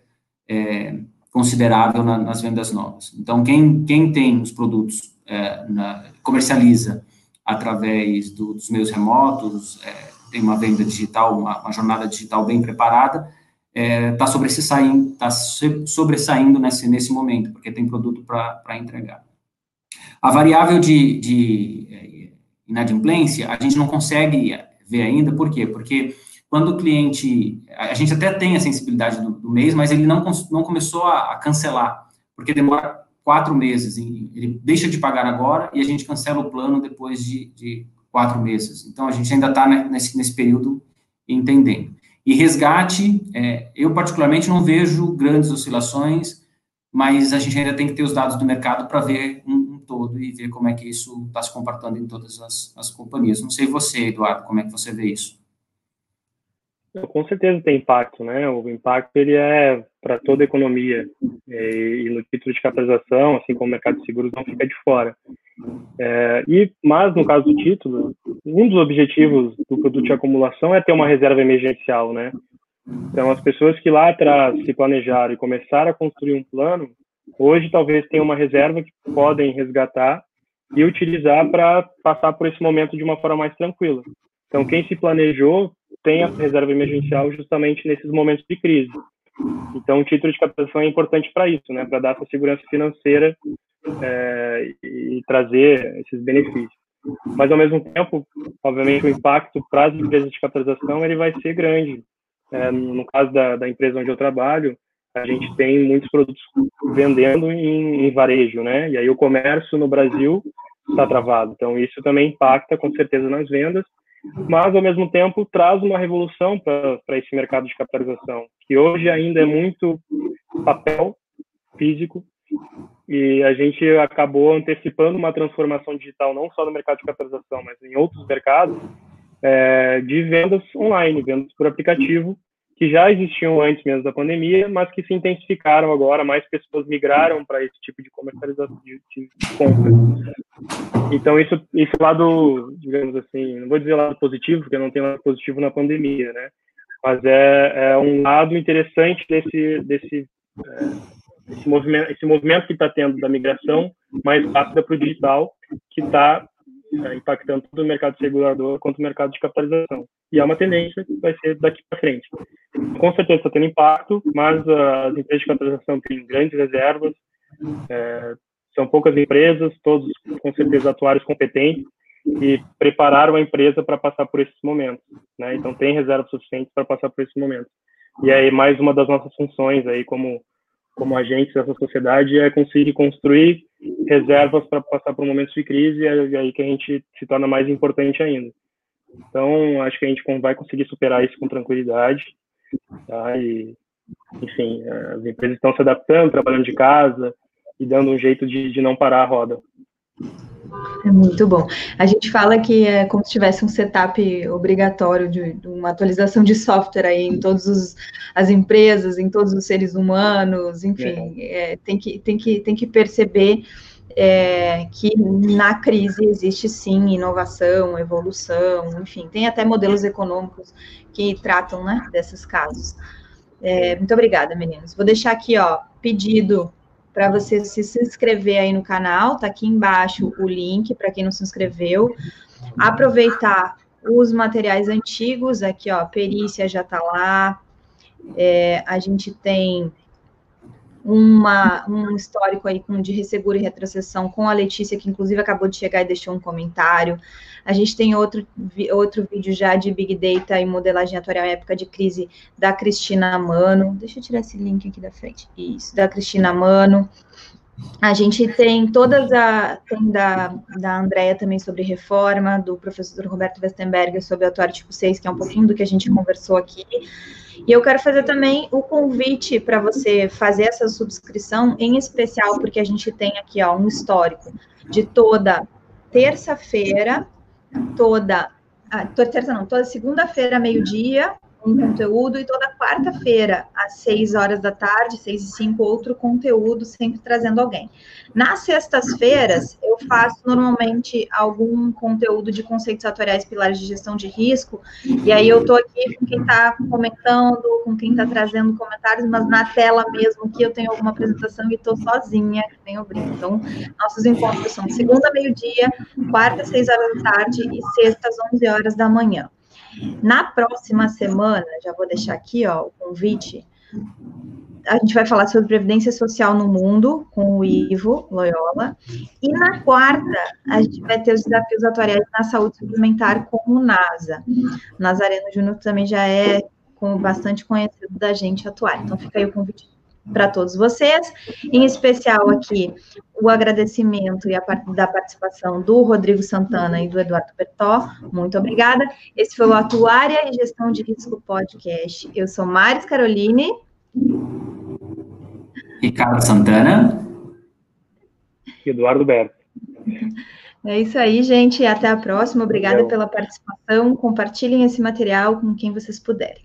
é, considerável na, nas vendas novas. Então, quem, quem tem os produtos, é, na, comercializa através do, dos meios remotos, é, tem uma venda digital, uma, uma jornada digital bem preparada, está é, sobressaindo, tá sobressaindo nesse, nesse momento, porque tem produto para entregar. A variável de, de inadimplência, a gente não consegue ver ainda, por quê? Porque quando o cliente, a gente até tem a sensibilidade do, do mês, mas ele não, não começou a, a, cancelar, porque demora quatro meses, ele deixa de pagar agora e a gente cancela o plano depois de, de quatro meses. Então, a gente ainda está nesse, nesse período entendendo. E resgate, é, eu particularmente não vejo grandes oscilações, mas a gente ainda tem que ter os dados do mercado para ver um, todo e ver como é que isso está se comportando em todas as, as companhias. Não sei você, Eduardo, como é que você vê isso? Com certeza tem impacto, né? O impacto ele é para toda a economia e, e, no título de capitalização, assim como o mercado de seguros, não fica de fora. É, e mas no caso do título, um dos objetivos do produto de acumulação é ter uma reserva emergencial, né? Então as pessoas que lá atrás se planejaram e começaram a construir um plano, Hoje, talvez tenha uma reserva que podem resgatar e utilizar para passar por esse momento de uma forma mais tranquila. Então, quem se planejou tem a reserva emergencial justamente nesses momentos de crise. Então, o título de captação é importante para isso, né? Para dar essa segurança financeira é, e trazer esses benefícios. Mas, ao mesmo tempo, obviamente, o impacto para as empresas de capitalização ele vai ser grande. É, no caso da, da, empresa onde eu trabalho, a gente tem muitos produtos vendendo em, em varejo, né? E aí o comércio no Brasil está travado. Então, isso também impacta, com certeza, nas vendas mas ao mesmo tempo traz uma revolução para esse mercado de capitalização, que hoje ainda é muito papel físico e a gente acabou antecipando uma transformação digital não só no mercado de capitalização, mas em outros mercados é, de vendas online, vendas por aplicativo, que já existiam antes mesmo da pandemia, mas que se intensificaram agora, mais pessoas migraram para esse tipo de comercialização de, de compra. Então isso, esse lado, digamos assim, não vou dizer lado positivo, porque não tem lado positivo na pandemia, né? Mas é, é um lado interessante desse desse é, movimento, esse movimento que está tendo da migração mais rápida para o digital, que está é, impactando tanto o mercado segurador quanto o mercado de capitalização. E é uma tendência que vai ser daqui para frente. Com certeza está tendo impacto, mas as empresas de capitalização têm grandes reservas, é, são poucas empresas, todos com certeza atuários competentes e prepararam a empresa para passar por esses momentos. Né? Então tem reservas suficientes para passar por esses momentos. E aí mais uma das nossas funções aí como como agentes dessa sociedade é conseguir construir reservas para passar por momentos de crise e é aí que a gente se torna mais importante ainda. Então, acho que a gente vai conseguir superar isso com tranquilidade. Tá? E, enfim, as empresas estão se adaptando, trabalhando de casa e dando um jeito de, de não parar a roda. É muito bom. A gente fala que é como se tivesse um setup obrigatório de, de uma atualização de software aí em todas as empresas, em todos os seres humanos, enfim, é. É, tem, que, tem, que, tem que perceber é, que na crise existe sim inovação, evolução, enfim, tem até modelos econômicos que tratam né, desses casos. É, muito obrigada, meninos. Vou deixar aqui, ó, pedido para você se, inscrever aí no canal, tá aqui embaixo o link para quem não se inscreveu. Aproveitar os materiais antigos, aqui, ó, perícia já tá lá. É, a gente tem uma, um histórico aí com, de resseguro e retrocessão com a Letícia, que inclusive acabou de chegar e deixou um comentário. A gente tem outro, outro vídeo já de Big Data e modelagem atuarial em época de crise da Cristina Mano. Deixa eu tirar esse link aqui da frente. Isso, da Cristina Mano. A gente tem todas a tem da, da Andrea também sobre reforma, do professor Roberto Westenberger sobre o atuário tipo 6, que é um pouquinho do que a gente conversou aqui. E eu quero fazer também o convite para você fazer essa subscrição, em especial porque a gente tem aqui ó, um histórico de toda terça-feira toda, ah, toda terça não, toda segunda-feira, meio-dia, um conteúdo, e toda quarta-feira, às seis horas da tarde, seis e cinco, outro conteúdo, sempre trazendo alguém. Nas sextas-feiras, eu faço normalmente algum conteúdo de conceitos atuariais pilares de gestão de risco, e aí eu estou aqui com quem está comentando, com quem está trazendo comentários, mas na tela mesmo que eu tenho alguma apresentação e estou sozinha, que nem o brinco. Então, nossos encontros são segunda, meio-dia, quarta, seis horas da tarde e sexta, às onze horas da manhã. Na próxima semana, já vou deixar aqui ó, o convite, a gente vai falar sobre Previdência Social no Mundo, com o Ivo Loyola. E na quarta, a gente vai ter os desafios atuariais na saúde suplementar com o NASA. O Nazareno Júnior também já é com bastante conhecido da gente atuar. Então, fica aí o convite para todos vocês, em especial aqui o agradecimento e a parte da participação do Rodrigo Santana e do Eduardo Bertó. Muito obrigada. Esse foi o Atuária e Gestão de Risco Podcast. Eu sou Maris Caroline. Ricardo Santana. Eduardo Berto. É isso aí, gente. Até a próxima. Obrigada pela participação. Compartilhem esse material com quem vocês puderem.